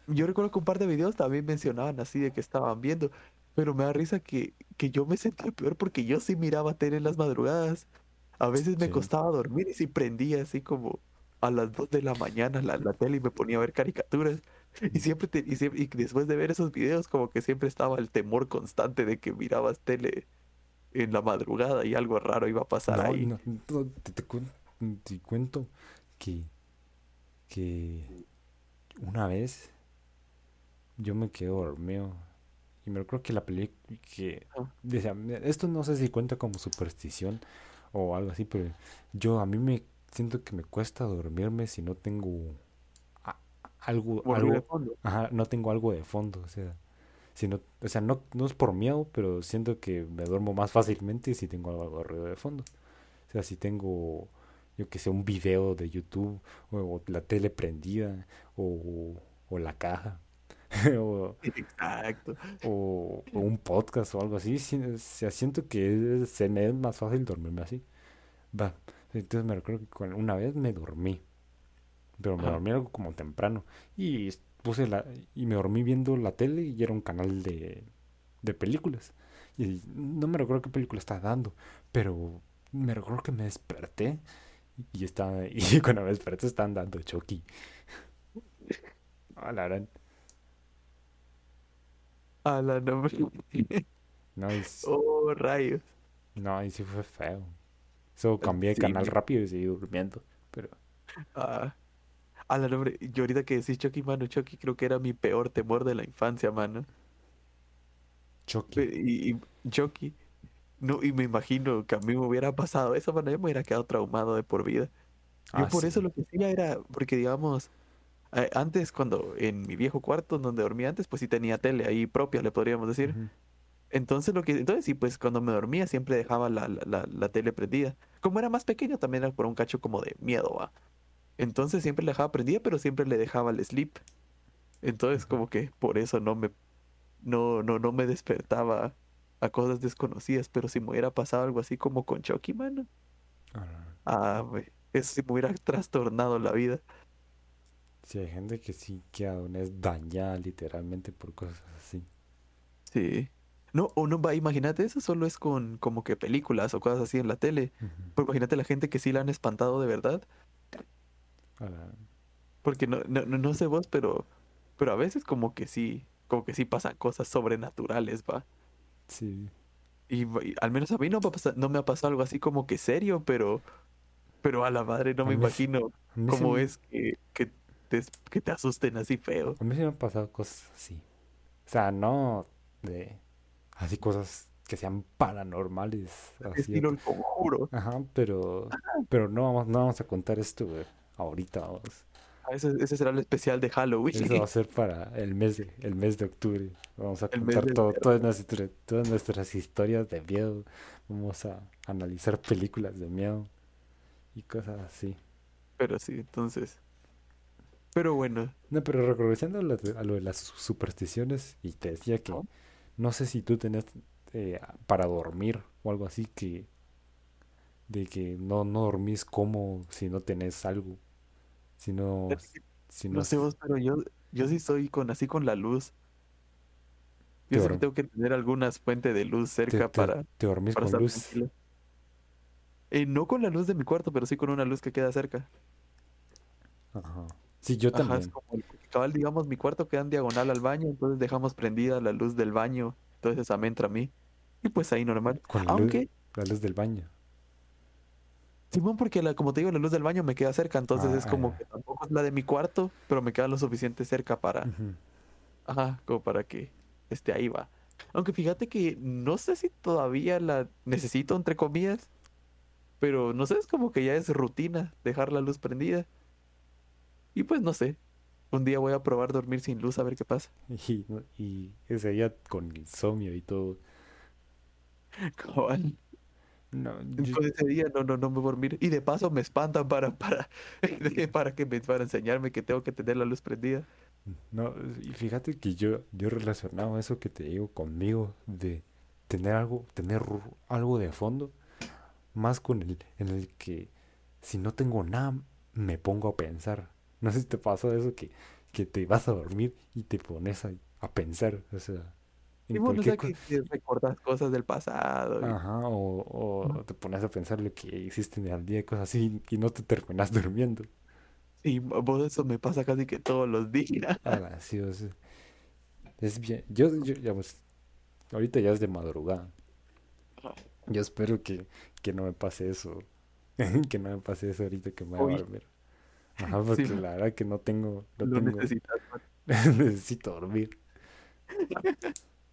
yo recuerdo que un par de videos también mencionaban así de que estaban viendo, pero me da risa que, que yo me sentía peor porque yo sí miraba tele en las madrugadas. A veces me sí. costaba dormir y sí prendía así como a las 2 de la mañana la, la tele y me ponía a ver caricaturas. Y siempre, te, y siempre- y después de ver esos videos como que siempre estaba el temor constante de que mirabas tele en la madrugada y algo raro iba a pasar No, ahí. no, no, te, te cuen- te cuento que, que una vez yo me quedé dormido y me acuerdo que la película que Ah, decía, esto no sé si cuenta como superstición o algo así, pero yo a mí me siento que me cuesta dormirme si no tengo algo, de fondo. ajá, no tengo algo de fondo, o sea, si no, o sea, no, no es por miedo, pero siento que me duermo más fácilmente si tengo algo de ruido de fondo. O sea, si tengo, yo que sé, un video de YouTube o, o la tele prendida o, o la caja o, Exacto. o- o un podcast o algo así, sí, o sea, siento que es- se me es más fácil dormirme así. Va, entonces me recuerdo que una vez me dormí, pero me Ajá. dormí algo como temprano y puse la y me dormí viendo la tele y era un canal de, de películas. Y no me recuerdo qué película estaba dando, pero me recuerdo que me desperté y estaba y cuando me desperté estaban dando Chucky. A la gran. A la nombre. No, y, Oh, rayos. no, y sí fue feo. Eso cambié de Sí, canal rápido y seguí durmiendo. Pero ah, a la nombre. Yo ahorita que decís Chucky, mano, Chucky creo que era mi peor temor de la infancia, mano. Chucky. Y, y Chucky. No, y me imagino que a mí me hubiera pasado eso, mano, yo me hubiera quedado traumado de por vida. Yo Ah, por eso lo que hacía era, porque digamos, eh, antes cuando en mi viejo cuarto donde dormía antes, pues sí tenía tele ahí propia, le podríamos decir. Entonces lo que, entonces sí, pues cuando me dormía siempre dejaba la, la, la, la tele prendida. Como era más pequeño, también era por un cacho como de miedo, va. Entonces siempre la dejaba prendida, pero siempre le dejaba el sleep. Entonces como que por eso no me, no, no, no me despertaba a cosas desconocidas, pero si me hubiera pasado algo así como con Chucky, mano, Ah, ah, eso sí me hubiera trastornado la vida. Sí, hay gente que sí queda una vez dañada literalmente por cosas así. Sí. No, o no, va, imagínate, eso solo es con como que películas o cosas así en la tele. Pues imagínate la gente que sí la han espantado de verdad. A la- Porque no, no, no sé vos, pero, pero a veces como que sí, como que sí pasan cosas sobrenaturales, va. Sí. Y, y al menos a mí no me, ha pasado, no me ha pasado algo así como que serio, pero, pero a la madre no A me mí imagino cómo me- es que, que, te, que te asusten así feo. A mí sí me han pasado cosas así. O sea, no de así cosas que sean paranormales. Así, Estilo el conjuro. ajá, pero, pero no vamos, no vamos a contar esto güey, ahorita, vamos. Ah, Ese, ese será el especial de Halloween. Eso va a ser para el mes de, el mes de octubre. Vamos a El contar todo, todas, nuestras, todas nuestras historias de miedo. Vamos a analizar películas de miedo y cosas así. Pero sí, entonces. Pero bueno, No, pero regresando a lo de, a lo de las su- supersticiones, y te decía que ¿no? No sé si tú tenés eh, para dormir o algo así que de que no, no dormís como si no tenés algo, si no, si no no sé vos, pero yo, yo sí soy con así con la luz. te, Yo sí que dorm- tengo que tener algunas fuentes de luz te- cerca te- para, te dormís para con luz. Eh, no con la luz de mi cuarto, pero sí con una luz que queda cerca. Ajá. Sí, yo Ajá, es también. como cabal, digamos, mi cuarto queda en diagonal al baño, entonces dejamos prendida la luz del baño, entonces esa me entra a mí. Y pues ahí normal. La luz, Aunque, la luz del baño. Simón, porque la, como te digo, la luz del baño me queda cerca, entonces Ah, es como ah, que tampoco es la de mi cuarto, pero me queda lo suficiente cerca para, ajá, como para que esté ahí va. Aunque fíjate que no sé si todavía la necesito, entre comillas, pero no sé, es como que ya es rutina dejar la luz prendida. Y pues no sé, un día voy a probar dormir sin luz a ver qué pasa. Y, ese día con insomnio y todo. Cabal. No, yo- Con ese día no, no, no me voy a dormir. Y de paso me espantan para, para, para que me, para enseñarme que tengo que tener la luz prendida. No, y fíjate que yo, yo relacionado eso que te digo conmigo de tener algo, tener algo de fondo, más con el, en el que si no tengo nada, me pongo a pensar. No sé si te pasó eso que, que te vas a dormir y te pones a, a pensar, o sea, en Y bueno, o sea, que, recordás cosas del pasado. y- Ajá, o, o te pones a pensar lo que hiciste en el día y cosas así y no te terminas durmiendo. Y vos eso me pasa casi que todos los días. Ah, sí, o sea, es bien. Yo, yo, digamos, ahorita ya es de madrugada. Yo espero que, que no me pase eso. que no me pase eso ahorita que me voy a dormir. Ajá, porque Sí, la verdad que no tengo, no lo tengo, necesitas. necesito dormir.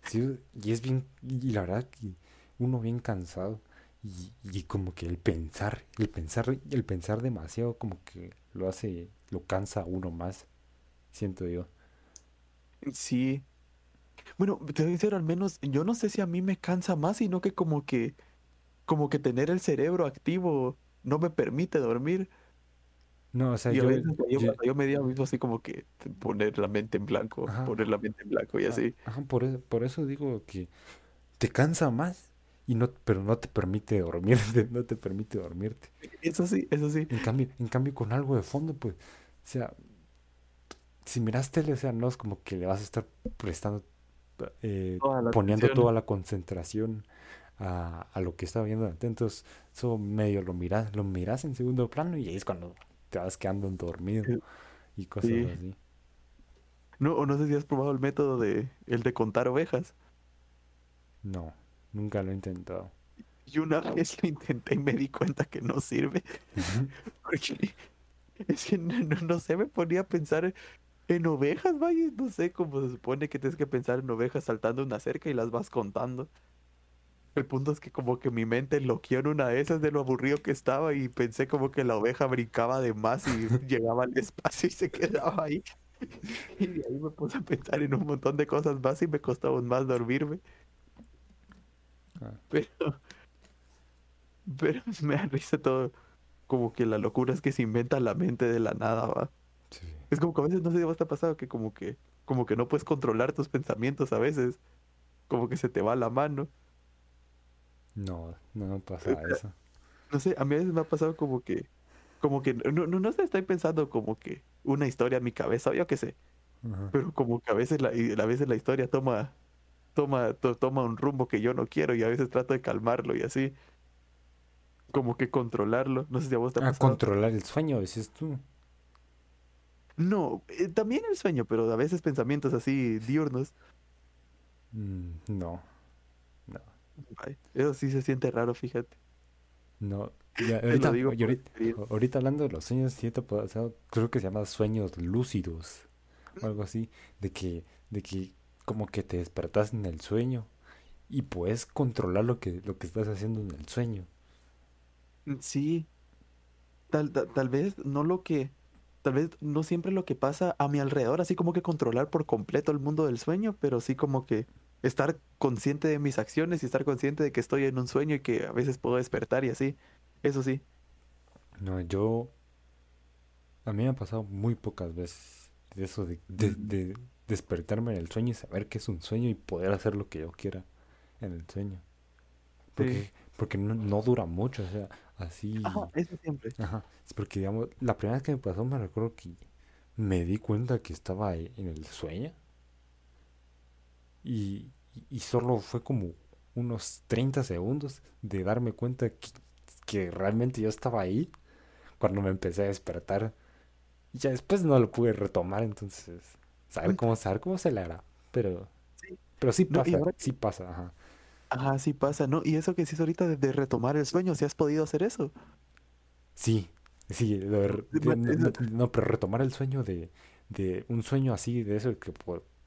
Sí, y es bien, y la verdad que uno bien cansado y, y como que el pensar, el pensar, el pensar demasiado como que lo hace, lo cansa a uno más, siento yo. Sí. Bueno, te voy a decir, al menos, yo no sé si a mí me cansa más, sino que como que, como que tener el cerebro activo no me permite dormir. No, o sea, yo, veces yo, yo- me digo mismo así como que poner la mente en blanco, Ajá. poner la mente en blanco y ah, así. ajá, por eso, por eso digo que te cansa más y no, pero no te permite dormir, no te permite dormirte. Eso sí, eso sí. En cambio, en cambio con algo de fondo, pues, o sea, si miras tele, o sea, no es como que le vas a estar prestando, eh, Toda poniendo atención. toda la concentración a, a lo que está viendo Entonces, eso medio lo miras, lo miras en segundo plano y ahí es cuando te vas quedando dormido Sí. y cosas Sí. así. No, o no sé si has probado el método de el de contar ovejas. No, nunca lo he intentado. Y una vez lo intenté y me di cuenta que no sirve. Porque es que no, no- no sé, me ponía a pensar en ovejas, vaya, no sé cómo se supone que tienes que pensar en ovejas saltando una cerca y las vas contando. El punto es que como que mi mente enloqueó en una de esas de lo aburrido que estaba y pensé como que la oveja brincaba de más y llegaba al espacio y se quedaba ahí. Y de ahí me puse a pensar en un montón de cosas más y me costaba aún más dormirme. Ah, Pero, pero me da risa todo. Como que la locura es que se inventa la mente de la nada, va. sí. Es como que a veces no sé si vos te ha pasado que como que, como que no puedes controlar tus pensamientos a veces. Como que se te va la mano. No, no me pasa eso. No sé, a mí a veces me ha pasado como que, como que, no, no, no sé, estoy pensando como que una historia en mi cabeza, o yo qué sé. Pero como que a veces la, a veces la historia toma, toma, to- toma un rumbo que yo no quiero y a veces trato de calmarlo y así. Como que controlarlo. No sé si a vos te ha A pasado. controlar el sueño, dices tú. No, eh, también el sueño, pero a veces pensamientos así diurnos. Mm, no, Ay, eso sí se siente raro, fíjate. no. Ya, ahorita, digo hablando de los sueños, creo que se llama sueños lúcidos o algo así, de que, de que como que te despertas en el sueño y puedes controlar lo que, lo que estás haciendo en el sueño. Mm, Sí, tal, tal, tal vez no lo que, tal vez no siempre lo que pasa a mi alrededor, así como que controlar por completo el mundo del sueño, pero sí como que estar consciente de mis acciones y estar consciente de que estoy en un sueño y que a veces puedo despertar y así. Eso sí. No, yo, a mí me ha pasado muy pocas veces eso de, de, de despertarme en el sueño y saber que es un sueño y poder hacer lo que yo quiera en el sueño. Sí. Porque, porque no, no dura mucho, o sea, así, Ajá, eso siempre. ajá, es porque digamos, la primera vez que me pasó me recuerdo que me di cuenta que estaba en el sueño y, solo fue como unos 30 segundos de darme cuenta que, que realmente yo estaba ahí cuando me empecé a despertar. Y ya después no lo pude retomar, entonces, saber cómo, saber cómo se le hará. Pero, Sí. pero sí No, pasa, ahora sí pasa, ajá. Ajá, sí pasa, ¿no? Y eso que decís ahorita de, de retomar el sueño, ¿si has podido hacer eso? Sí, sí, de de- no, no- no, pero retomar el sueño de, de un sueño así, de eso que,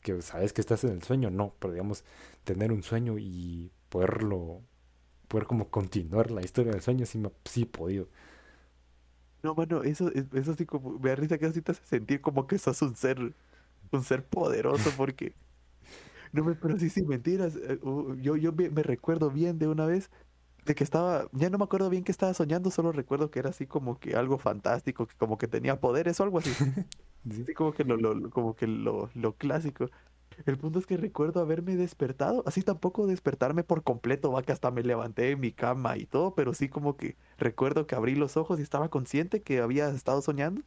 que sabes que estás en el sueño, no, pero digamos, tener un sueño y poderlo, poder como continuar la historia del sueño, sí, me, sí he podido. No, bueno, eso, es- eso sí como, me da risa que así te hace sentir como que sos un ser, un ser poderoso, porque, no, me- pero sí, sí, mentiras. eh, Yo, yo me recuerdo bien de una vez de que estaba, ya no me acuerdo bien que estaba soñando, solo recuerdo que era así como que algo fantástico, que como que tenía poderes o algo así. Sí. Como que lo, lo, como que lo, lo clásico. El punto es que recuerdo haberme despertado, así tampoco despertarme por completo, va que hasta me levanté de mi cama y todo, pero sí como que recuerdo que abrí los ojos y estaba consciente que había estado soñando.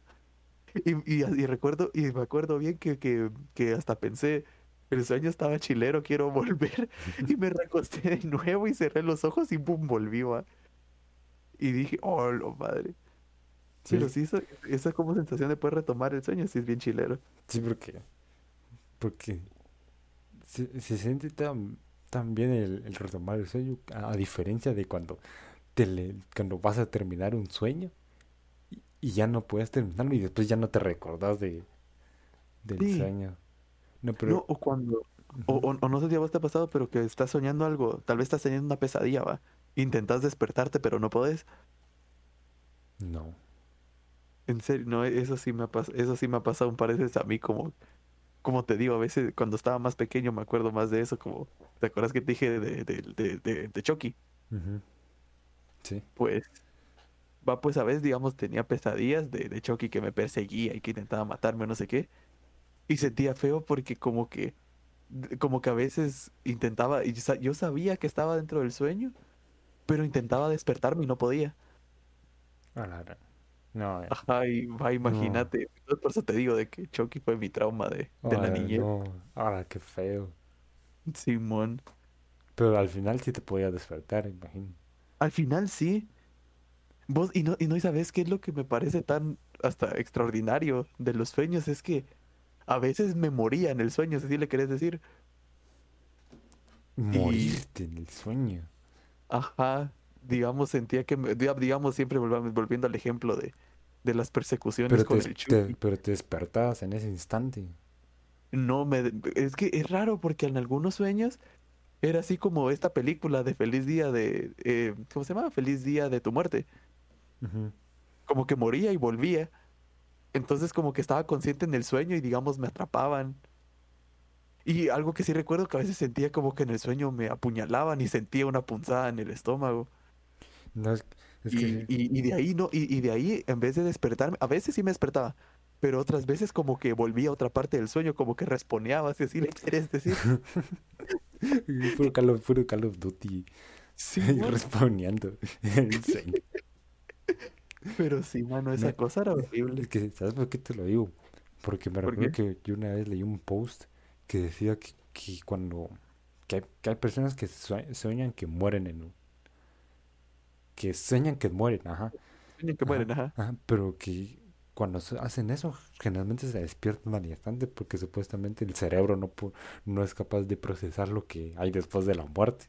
Y, y, y recuerdo, y me acuerdo bien que, que, que hasta pensé, el sueño estaba chilero, quiero volver. Y me recosté de nuevo y cerré los ojos y pum, volví, va. Y dije, oh, lo madre. Sí, sí, eso- esa como sensación de poder retomar el sueño, sí es bien chilero. sí, porque, porque se, se siente tan, tan bien el, el retomar el sueño, a, a diferencia de cuando, te le- cuando vas a terminar un sueño y, y ya no puedes terminarlo y después ya no te recordás de, del Sí. sueño. No, No, pero... o cuando, o- o no sé si a vos te ha pasado, pero que estás soñando algo, tal vez estás teniendo una pesadilla, va. Intentas despertarte, pero no podés. No. En serio, no, eso sí me ha pasado, eso sí me ha pasado un par de veces a mí, como, como te digo, a veces cuando estaba más pequeño me acuerdo más de eso, como, ¿te acuerdas que te dije de, de, de, Chucky? Sí. Pues, va, pues a veces, digamos, tenía pesadillas de, de Chucky que me perseguía y que intentaba matarme o no sé qué. Y sentía feo porque como que, como que a veces intentaba, y yo sabía que estaba dentro del sueño, pero intentaba despertarme y no podía. A la gran- No, eh. Ajá, y va, imagínate. Por eso te digo de que Chucky fue mi trauma de, de la niñez. no. Ahora, qué feo. Simón. Pero al final sí te podías despertar, imagino. Al final sí. Vos, y no, y no sabes qué es lo que me parece tan hasta extraordinario de los sueños, es que a veces me moría en el sueño, si le querés decir. Y, Morirte en el sueño. ajá, digamos, sentía que, me- diga- digamos, siempre volviendo al ejemplo de, de las persecuciones Pero con el te- Chucky. pero te despertabas en ese instante. No me, es que es raro porque en algunos sueños era así como esta película de Feliz Día de, eh, ¿cómo se llama? Feliz Día de tu muerte. Como que moría y volvía. Entonces como que estaba consciente en el sueño y digamos me atrapaban. Y algo que sí recuerdo que a veces sentía como que en el sueño me apuñalaban y sentía una punzada en el estómago. No, es, es Y, que y, y de ahí no, y, y de ahí en vez de despertarme, a veces sí me despertaba, pero otras veces como que volvía a otra parte del sueño, como que responeaba, si así le querés decir. puro Call of, puro Call of Duty Sí, el sueño. Pero sí, mano, esa cosa era es horrible. que, ¿sabes por qué te lo digo? Porque me ¿Por recuerdo qué? que yo una vez leí un post que decía que, que cuando que hay, que hay personas que sue- sueñan que mueren en un, que sueñan que mueren, ajá, Sueño que ajá, mueren, ajá. ajá, pero que cuando hacen eso, generalmente se despiertan al instante porque supuestamente el cerebro no, no es capaz de procesar lo que hay después de la muerte.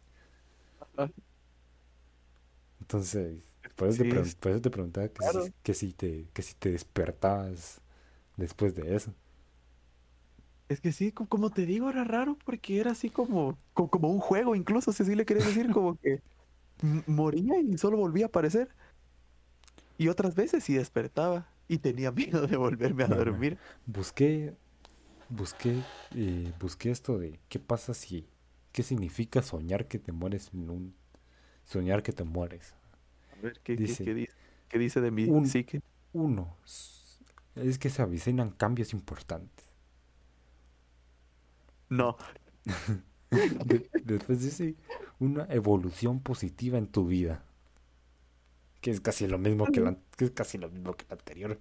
Entonces, por eso te, Sí, pregun- es por eso te preguntaba que claro. si, que si te, que si te despertabas después de eso. Es que sí, co- como te digo, era raro porque era así como, co- como, un juego, incluso, si así le querés decir, como que moría y solo volvía a aparecer. Y otras veces sí despertaba y tenía miedo de volverme a dormir. busqué, busqué, eh, busqué esto de qué pasa si, qué significa soñar que te mueres en un, soñar que te mueres. A ver, ¿qué, Dice, qué dice? ¿Qué dice de mi un, psique? uno, es que se avecinan cambios importantes. No, después dice una evolución positiva en tu vida, que es casi lo mismo que, la- que es casi lo mismo que la anterior.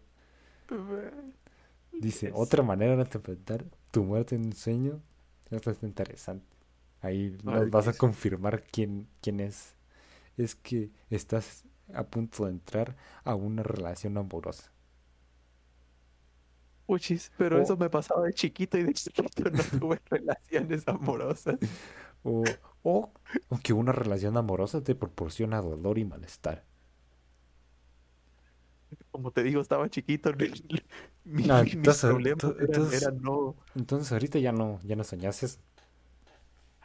Dice, Es- otra manera de interpretar tu muerte en un sueño, esto está interesante. Ahí nos vas ¿qué a es? confirmar quién, quién es. Es que estás a punto de entrar a una relación amorosa. Uchis, pero eso me pasaba de chiquito y de chiquito no tuve relaciones amorosas. o, o, o que una relación amorosa te proporciona dolor y malestar. Como te digo, estaba chiquito, mi- Ah, mis entonces, problemas eran, entonces, eran no. entonces ahorita ya no, ya no soñas eso.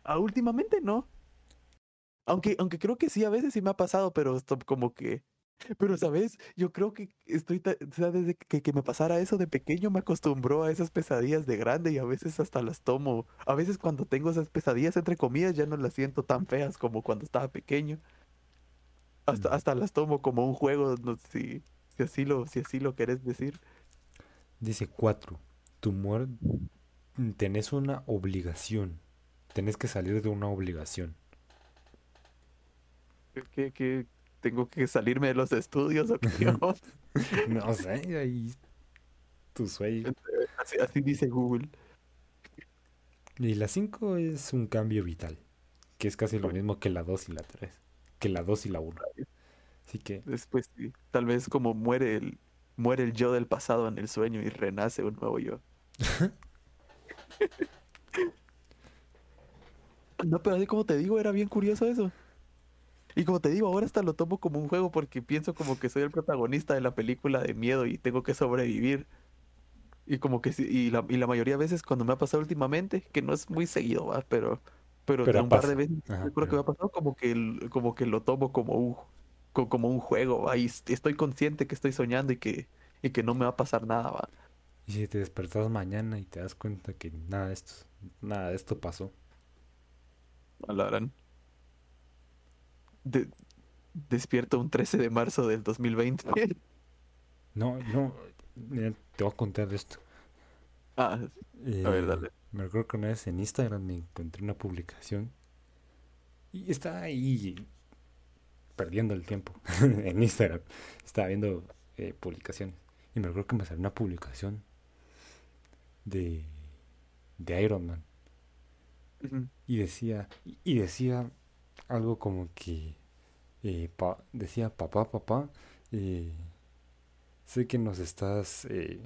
Ah, últimamente no. Aunque, aunque creo que sí, a veces sí me ha pasado, pero esto como que. Pero, ¿sabes? Yo creo que estoy. O sea, desde que, que me pasara eso de pequeño me acostumbró a esas pesadillas de grande y a veces hasta las tomo. A veces cuando tengo esas pesadillas, entre comillas, ya no las siento tan feas como cuando estaba pequeño. Hasta, Mm. hasta las tomo como un juego, no, si, si así lo, si así lo querés decir. Dice cuatro, tu muerte, tenés una obligación. Tenés que salir de una obligación. Que, que tengo que salirme de los estudios o qué? No sé, ahí tu sueño. Así, así dice Google. Y la 5 es un cambio vital, que es casi lo mismo que la 2 y la 3, que la 2 y la 1. Así que, Después sí, tal vez como muere el, muere el yo del pasado en el sueño y renace un nuevo yo. No, pero así como te digo, era bien curioso eso. Y como te digo, ahora hasta lo tomo como un juego porque pienso como que soy el protagonista de la película de miedo y tengo que sobrevivir. Y como que sí, y la, y la mayoría de veces cuando me ha pasado últimamente, que no es muy seguido, ¿va? Pero, pero pero un par de veces Ajá, yo creo que me ha pasado como que, como que lo tomo como un, co- como un juego, ¿va? Y estoy consciente que estoy soñando y que, y que no me va a pasar nada, ¿va? y si te despertas mañana y te das cuenta que nada de esto, nada de esto pasó. A la gran. De- despierto un 13 de marzo del 2020. No, no, mira, te voy a contar esto. Ah, a ver, Eh, dale. me recuerdo que una vez en Instagram me encontré una publicación y estaba ahí perdiendo el tiempo en Instagram. Estaba viendo eh, publicaciones y me recuerdo que me salió una publicación de, de Iron Man y decía y decía algo como que eh, pa- decía papá papá eh, sé que nos estás eh,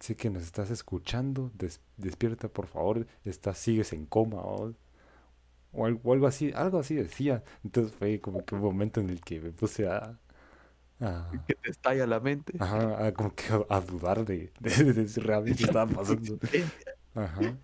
sé que nos estás escuchando des- despierta por favor estás sigues en coma o, o algo, así algo así decía entonces fue como que un momento en el que me puse a, a Que te estalla la mente. ajá, a como que a, a dudar de, de- de si realmente estaba pasando. Ajá.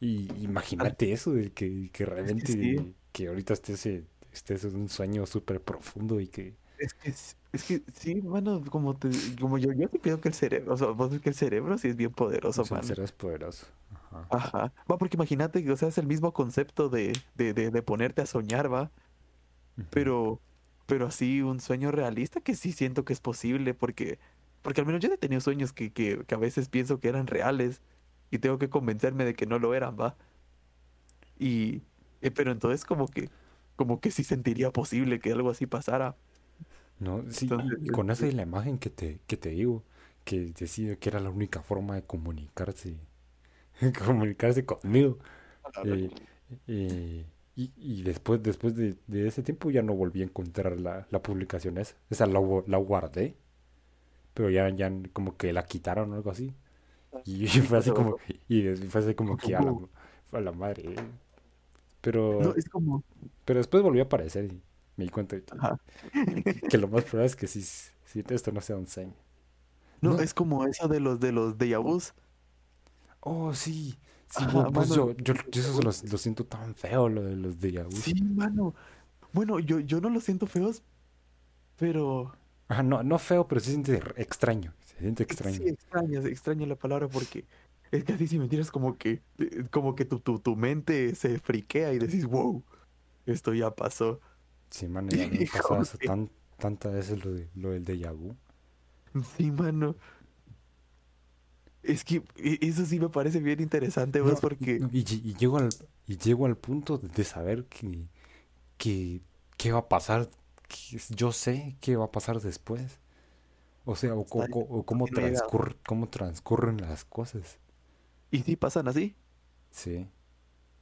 Y imagínate eso, de que, que Es realmente, sí. que ahorita estés, estés en un sueño súper profundo y que... Es que, es que sí, mano, como, te, como yo, yo sí creo que el cerebro, o sea, vos ves que el cerebro sí es bien poderoso, O sea, el cerebro es poderoso. Ajá. Ajá. Va, porque imagínate, o sea, es el mismo concepto de, de, de, de ponerte a soñar, va. Pero, pero así un sueño realista que sí siento que es posible, porque, porque al menos yo he tenido sueños que, que, que a veces pienso que eran reales y tengo que convencerme de que no lo eran, va. Y, eh, pero entonces como que, como que sí sentiría posible que algo así pasara. No, sí, Entonces, y, y con esa este, y la imagen que te, que te digo, que decía que era la única forma de comunicarse, comunicarse conmigo. a ver, eh, eh, y, y después, después de, de ese tiempo ya no volví a encontrar la, la publicación esa. Esa la guardé pero ya, ya como que la quitaron o algo así. Y fue así como, y fue así como que a la, a la madre. eh. Pero, No, es como... pero después volvió a aparecer y me di cuenta de que, Ajá. que lo más probable es que sí, sí, esto no sea un sueño. No, No. es como eso de los de los déjà vus. Oh, sí. Sí, Ajá, pues mano, yo, yo, yo eso lo, lo siento tan feo, lo de los vus. Sí, mano. Bueno, yo, yo no los siento feos, pero... Ajá, no, no feo, pero se siente extraño. Se siente extraño. Sí, extraña, extraña la palabra porque es que así si mentiras como que eh, como que tu, tu, tu mente se friquea y decís, wow, esto ya pasó. Sí, mano, ya me eso de- tan, tantas veces lo, de, lo del déjà vu. Sí, mano. Es que e- eso sí me parece bien interesante, vos, No, porque y, lle- y llego al, y llego al punto de saber que, que, qué va a pasar. que yo sé qué va a pasar después. O sea, o, co- Está- co- o cómo, transcurre, cómo transcurren las cosas. y sí pasan así. Sí.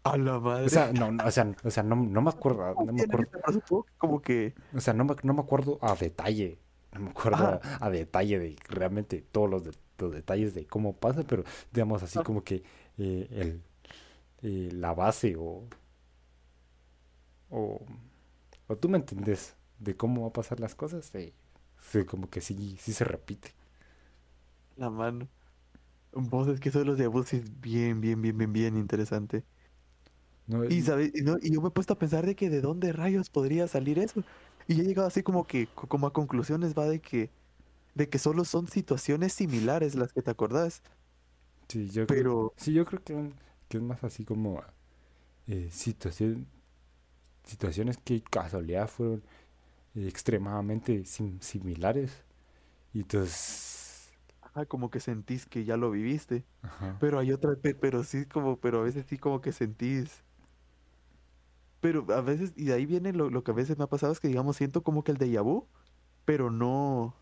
A la madre. O sea, no, no, o sea, o sea, no, no me acuerdo, no me acuerdo, como que o sea, no me, no me acuerdo a detalle. No me acuerdo a, a detalle de realmente todos los, de- los detalles de cómo pasa, pero digamos así Ah. como que eh, el, eh, la base o, o, o tú me entendés de cómo va a pasar las cosas, eh, sí, como que sí, sí se repite. la mano. Vos es que eso de los sí es bien, bien, bien, bien, bien interesante. ¿no? Y, ¿sabes? y, no- y yo me he puesto a pensar de que de dónde rayos podría salir eso. Y he llegado así como que, co- como a conclusiones va de que, de que solo son situaciones similares las que te acordás. Sí, yo creo, sí, yo creo que, que es más así como eh, situación, situaciones que casualidad fueron extremadamente sim- similares. Y entonces, ajá, como que sentís que ya lo viviste. ajá, Pero hay otra, pe- pero sí como, pero a veces sí como que sentís. Pero a veces, y de ahí viene lo, lo que a veces me ha pasado es que digamos siento como que el déjà vu, pero no,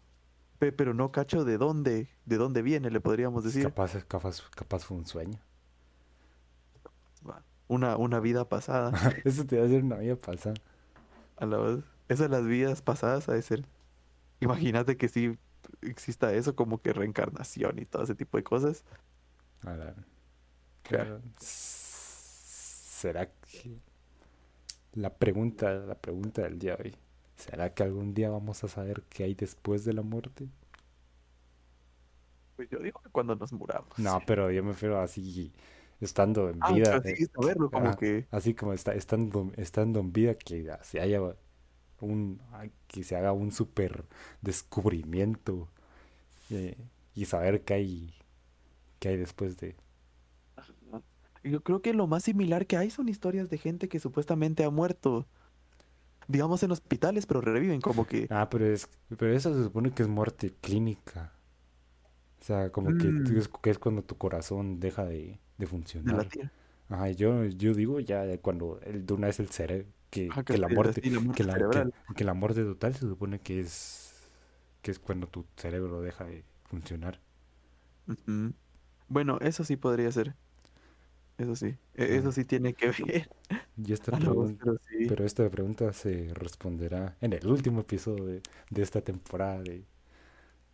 pe- pero no cacho de dónde, de dónde viene, le podríamos decir. capaz, capaz, capaz fue un sueño. Una, una vida pasada. Eso te va a hacer una vida pasada. A la vez. Esas las vidas pasadas ha de ser. Imagínate que sí exista eso como que reencarnación y todo ese tipo de cosas. A la- Claro. ¿Será que la pregunta, la pregunta del día de hoy, ¿será que algún día vamos a saber qué hay después de la muerte? Pues yo digo que cuando nos muramos. No, pero yo me refiero así, estando en Ah, vida, pero eh, sí saberlo, como que. así como está, estando, estando en vida, que se haya un, que se haga un super descubrimiento eh, y saber qué hay, qué hay después de... Yo creo que lo más similar que hay son historias de gente que supuestamente ha muerto. Digamos en hospitales, pero reviven como que. Ah, pero es, pero eso se supone que es muerte clínica. O sea, como que, Mm. es, que es cuando tu corazón deja de, de funcionar. Ajá, yo, yo digo ya cuando el, de una vez el cerebro, que, Ajá, que la es muerte, así, la muerte que la, que, que la muerte total se supone que es, que es cuando tu cerebro deja de funcionar. Bueno, eso sí podría ser. Eso sí. E- Eso Ah. sí tiene que ver. Y esta pregunta, pero sí. pero esta pregunta se responderá en el último episodio de, de esta temporada de,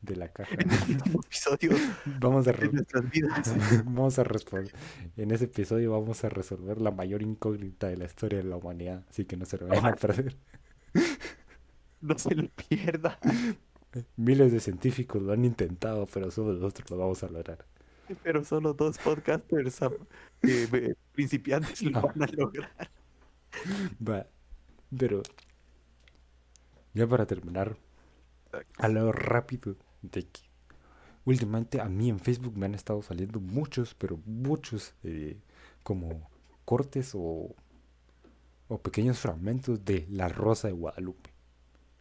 de la caja. En el último episodio Vamos a, de re- nuestras vidas. vamos a responder. En ese episodio vamos a resolver la mayor incógnita de la historia de la humanidad, así que no se lo vayan a perder. No se lo pierda. Miles de científicos lo han intentado, pero solo nosotros lo vamos a lograr. Pero solo dos podcasters eh, principiantes lo van a lograr. Va, pero ya para terminar, algo rápido de que últimamente a mí en Facebook me han estado saliendo muchos, pero muchos eh, como cortes o, o pequeños fragmentos de La Rosa de Guadalupe.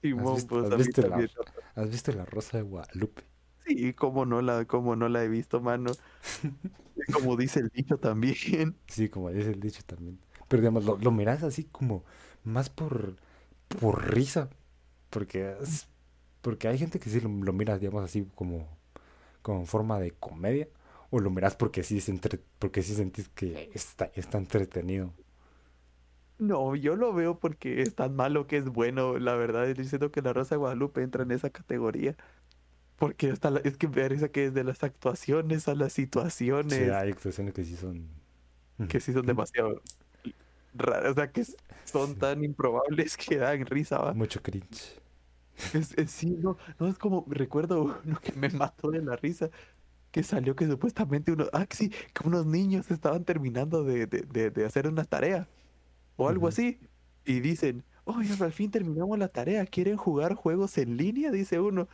Simón, visto- pues has visto la-. ¿Has visto La Rosa de Guadalupe? Sí, cómo no la, cómo no la he visto, mano. Como dice el dicho también. Sí, como dice el dicho también. Pero digamos, lo, lo miras así como más por, por risa. Porque, es- porque hay gente que sí lo, lo mira, digamos, así como, como en forma de comedia. O lo miras porque sí, se entre- porque sí sentís que está, está entretenido. No, yo lo veo porque es tan malo que es bueno. La verdad, es diciendo que la Rosa de Guadalupe entra en esa categoría. Porque hasta la- es que me parece que desde las actuaciones a las Sí, situaciones hay actuaciones que sí son. que sí son demasiado raras, o sea, que son tan improbables que dan risa, ¿va? Mucho cringe. Es, es- sí, no, no es como, recuerdo uno que me mató de la risa, que salió que supuestamente uno, ah, que sí, que unos niños estaban terminando de, de, de, de hacer una tarea o algo así, y dicen, oye, al fin terminamos la tarea, ¿quieren jugar juegos en línea? Dice uno,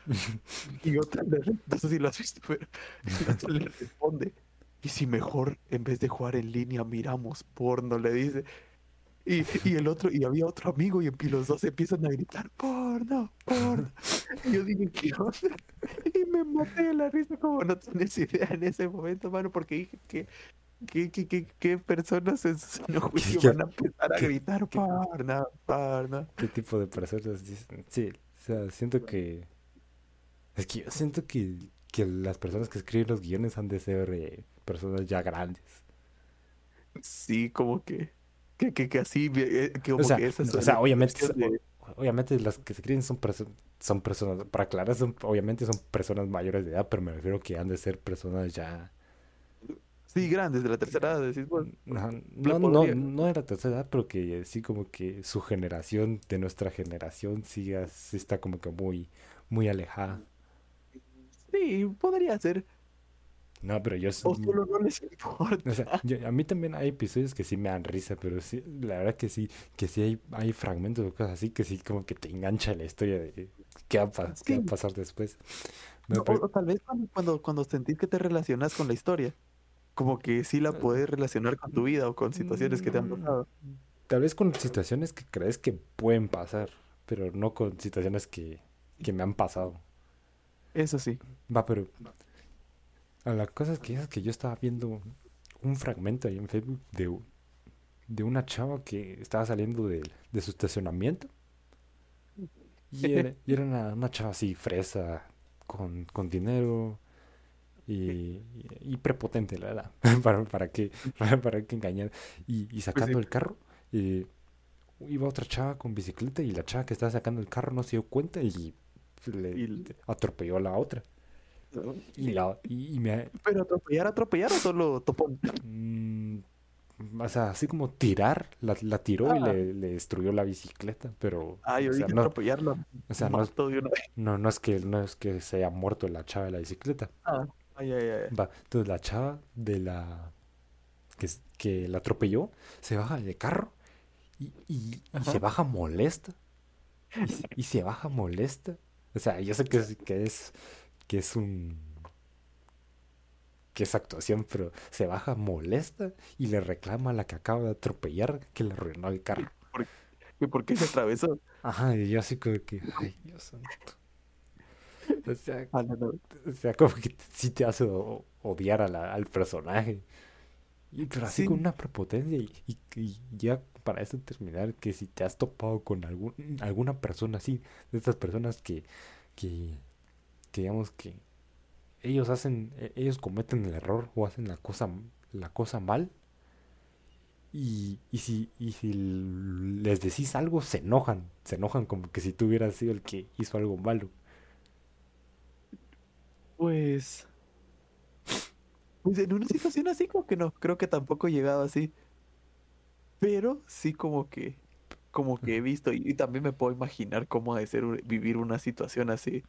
y otro le, re- no sé si lo has visto, pero y otro le responde, y si mejor en vez de jugar en línea miramos porno, le dice. Y, y el otro, y había otro amigo, y, y los dos empiezan a gritar, porno, porno. Y yo dije, ¿qué onda? Y me maté de la risa, como no tienes idea en ese momento, mano, porque dije que. ¿Qué, qué, qué, qué personas en su sano juicio van a empezar a gritar porno, porno? ¿Qué tipo de personas dicen? Sí, o sea, siento que. Es que yo siento que, que las personas que escriben los guiones han de ser eh, personas ya grandes. Sí, como que. Que, que, que así, eh, que como O sea, que esa es o sea, la obviamente, de- obviamente las que se escriben son, son personas, para aclarar, son, obviamente son personas mayores de edad, pero me refiero que han de ser personas ya... Sí, grandes, de la tercera edad, decís, bueno, No, no, no, de la tercera edad, pero que sí como que su generación de nuestra generación sí, está como que muy, muy alejada. Sí, podría ser. No, pero yo... O solo no les importa. O sea, yo- a mí también hay episodios que sí me dan risa, pero sí, la verdad que sí, que sí hay, hay fragmentos o cosas así que sí como que te engancha la historia de qué va pa- qué va a Sí. pasar después. No, pero- o, o tal vez cuando, cuando, cuando sentís que te relacionas con la historia, como que sí la puedes relacionar con tu vida o con situaciones que te han Mm, pasado. Tal vez con situaciones que crees que pueden pasar, pero no con situaciones que, que me han pasado. Eso sí. Va, pero a la cosa es que es que yo estaba viendo un fragmento ahí en Facebook de, de una chava que estaba saliendo de, de su estacionamiento. Y era, y era una, una chava así, fresa, con, con dinero y, y prepotente, la verdad. ¿Para, para qué, para, para qué engañar? Y, y sacando el carro, eh, iba otra chava con bicicleta y la chava que estaba sacando el carro no se dio cuenta y le Y l- atropelló a la otra. Y, la, y, y me... Pero atropellar, atropellar o solo topón. mm, o sea, así como tirar, la, la tiró y Ah. le, le destruyó la bicicleta, pero... Ah, yo o sea, dije no, atropellarlo. o sea, no, es- de no, no es que, no es que se haya muerto la chava de la bicicleta. Ah, ay, ay, ay. Va, entonces la chava de la... Que, que la atropelló, se baja del carro y, y- y se baja molesta. Y, se- y se baja molesta. O sea, yo sé que que es, que es un... que es actuación, pero se baja molesta y le reclama a la que acaba de atropellar que le arruinó el carro. ¿Y por qué se atravesó? Ajá, y yo así como que, ay, Dios santo. O sea, Ah, no, no. o sea, como que sí te hace odiar a la- al personaje. Y, pero así Sí. con una prepotencia y, y- y ya para eso terminar, que si te has topado con algún, alguna persona así, de estas personas que, que, que digamos que ellos hacen, e- ellos cometen el error o hacen la cosa, la cosa mal. Y, y si, y si les decís algo, se enojan, se enojan como que si tú hubieras sido el que hizo algo malo. Pues. Pues en una situación así, como que no. Creo que tampoco he llegado así. Pero sí, como que. Como que he visto. Y, y también me puedo imaginar cómo ha de ser vivir una situación así.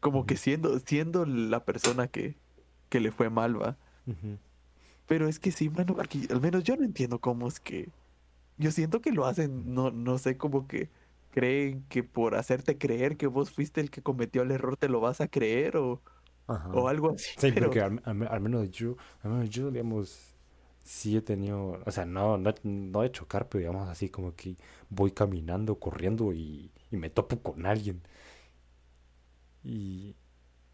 Como que siendo, siendo la persona que, que le fue mal, va. Pero es que sí, mano, porque al menos yo no entiendo cómo es que. Yo siento que lo hacen, no, no sé, como que creen que por hacerte creer que vos fuiste el que cometió el error te lo vas a creer o, Ajá. o algo así. Sí, pero porque al, al- al menos yo, al menos yo, digamos, sí he tenido, o sea, no, no, no de chocar, pero digamos así como que voy caminando, corriendo y, y me topo con alguien. Y,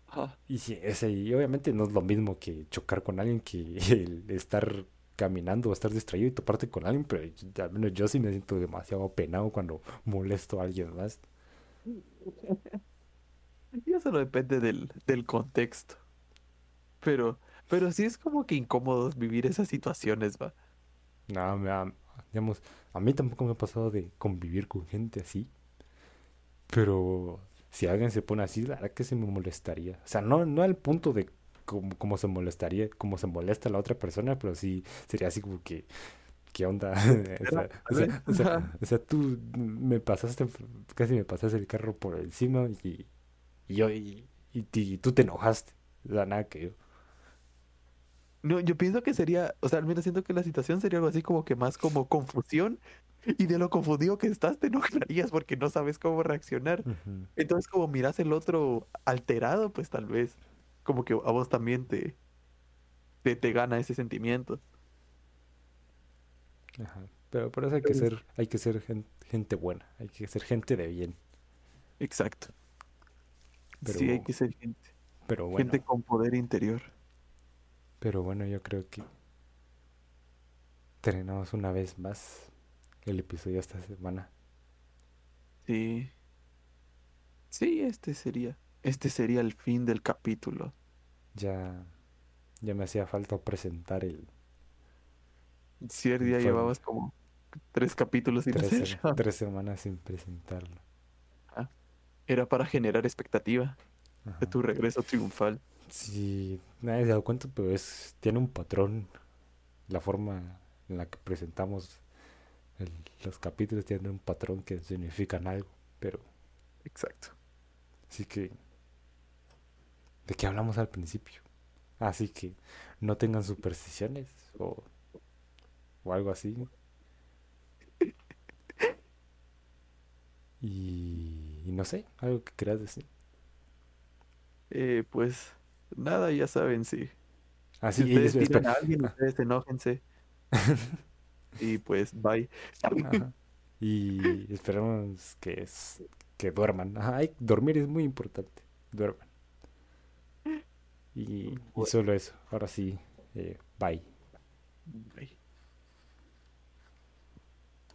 Ajá. y sí, ese, y obviamente no es lo mismo que chocar con alguien que el estar caminando o estar distraído y toparte con alguien, pero yo- al menos yo sí me siento demasiado penado cuando molesto a alguien más. Y eso no depende del, del contexto. Pero, pero sí es como que incómodo vivir esas situaciones, va. No, me ha- digamos, a mí tampoco me ha pasado de convivir con gente así, pero si alguien se pone así, la verdad que se me molestaría. O sea, no, no al punto de como, como se molestaría, como se molesta la otra persona, pero sí sería así como que, ¿qué onda? o, sea, o, sea, o, sea, o sea, tú me pasaste, casi me pasaste el carro por encima y, y yo, y, y, y tú te enojaste. O sea, nada que yo. No, yo pienso que sería, o sea, al menos siento que la situación sería algo así como que más como confusión y de lo confundido que estás te enojarías porque no sabes cómo reaccionar. Entonces como miras el otro alterado, pues tal vez como que a vos también te, te, te gana ese sentimiento. Ajá. Pero por eso hay que ser, hay que ser gen- gente buena, hay que ser gente de bien. Exacto. Pero, Sí, hay que ser gente, pero bueno, gente con poder interior. pero bueno, yo creo que terminamos una vez más el episodio esta semana. Sí. Sí, este sería, este sería el fin del capítulo. Ya, ya me hacía falta presentar el Cierto día Fue llevabas como tres capítulos sin tres, tres semanas sin presentarlo. Era para generar expectativa de tu regreso triunfal. Sí, nadie se ha dado cuenta, pero es, tiene un patrón. La forma en la que presentamos el- los capítulos tiene un patrón que significan algo. Pero Exacto. sí que... ¿De qué hablamos al principio? Así que no tengan supersticiones o, o algo así. Y, y no sé, algo que quieras decir. Eh, pues nada, ya saben, sí. Ah, Si ustedes tiran a alguien, ustedes enójense. Y pues, bye. Ajá. Y esperemos que, es, que duerman. Ajá, dormir es muy importante. Duerman. Y, y solo eso. Ahora sí, eh, bye. Bye.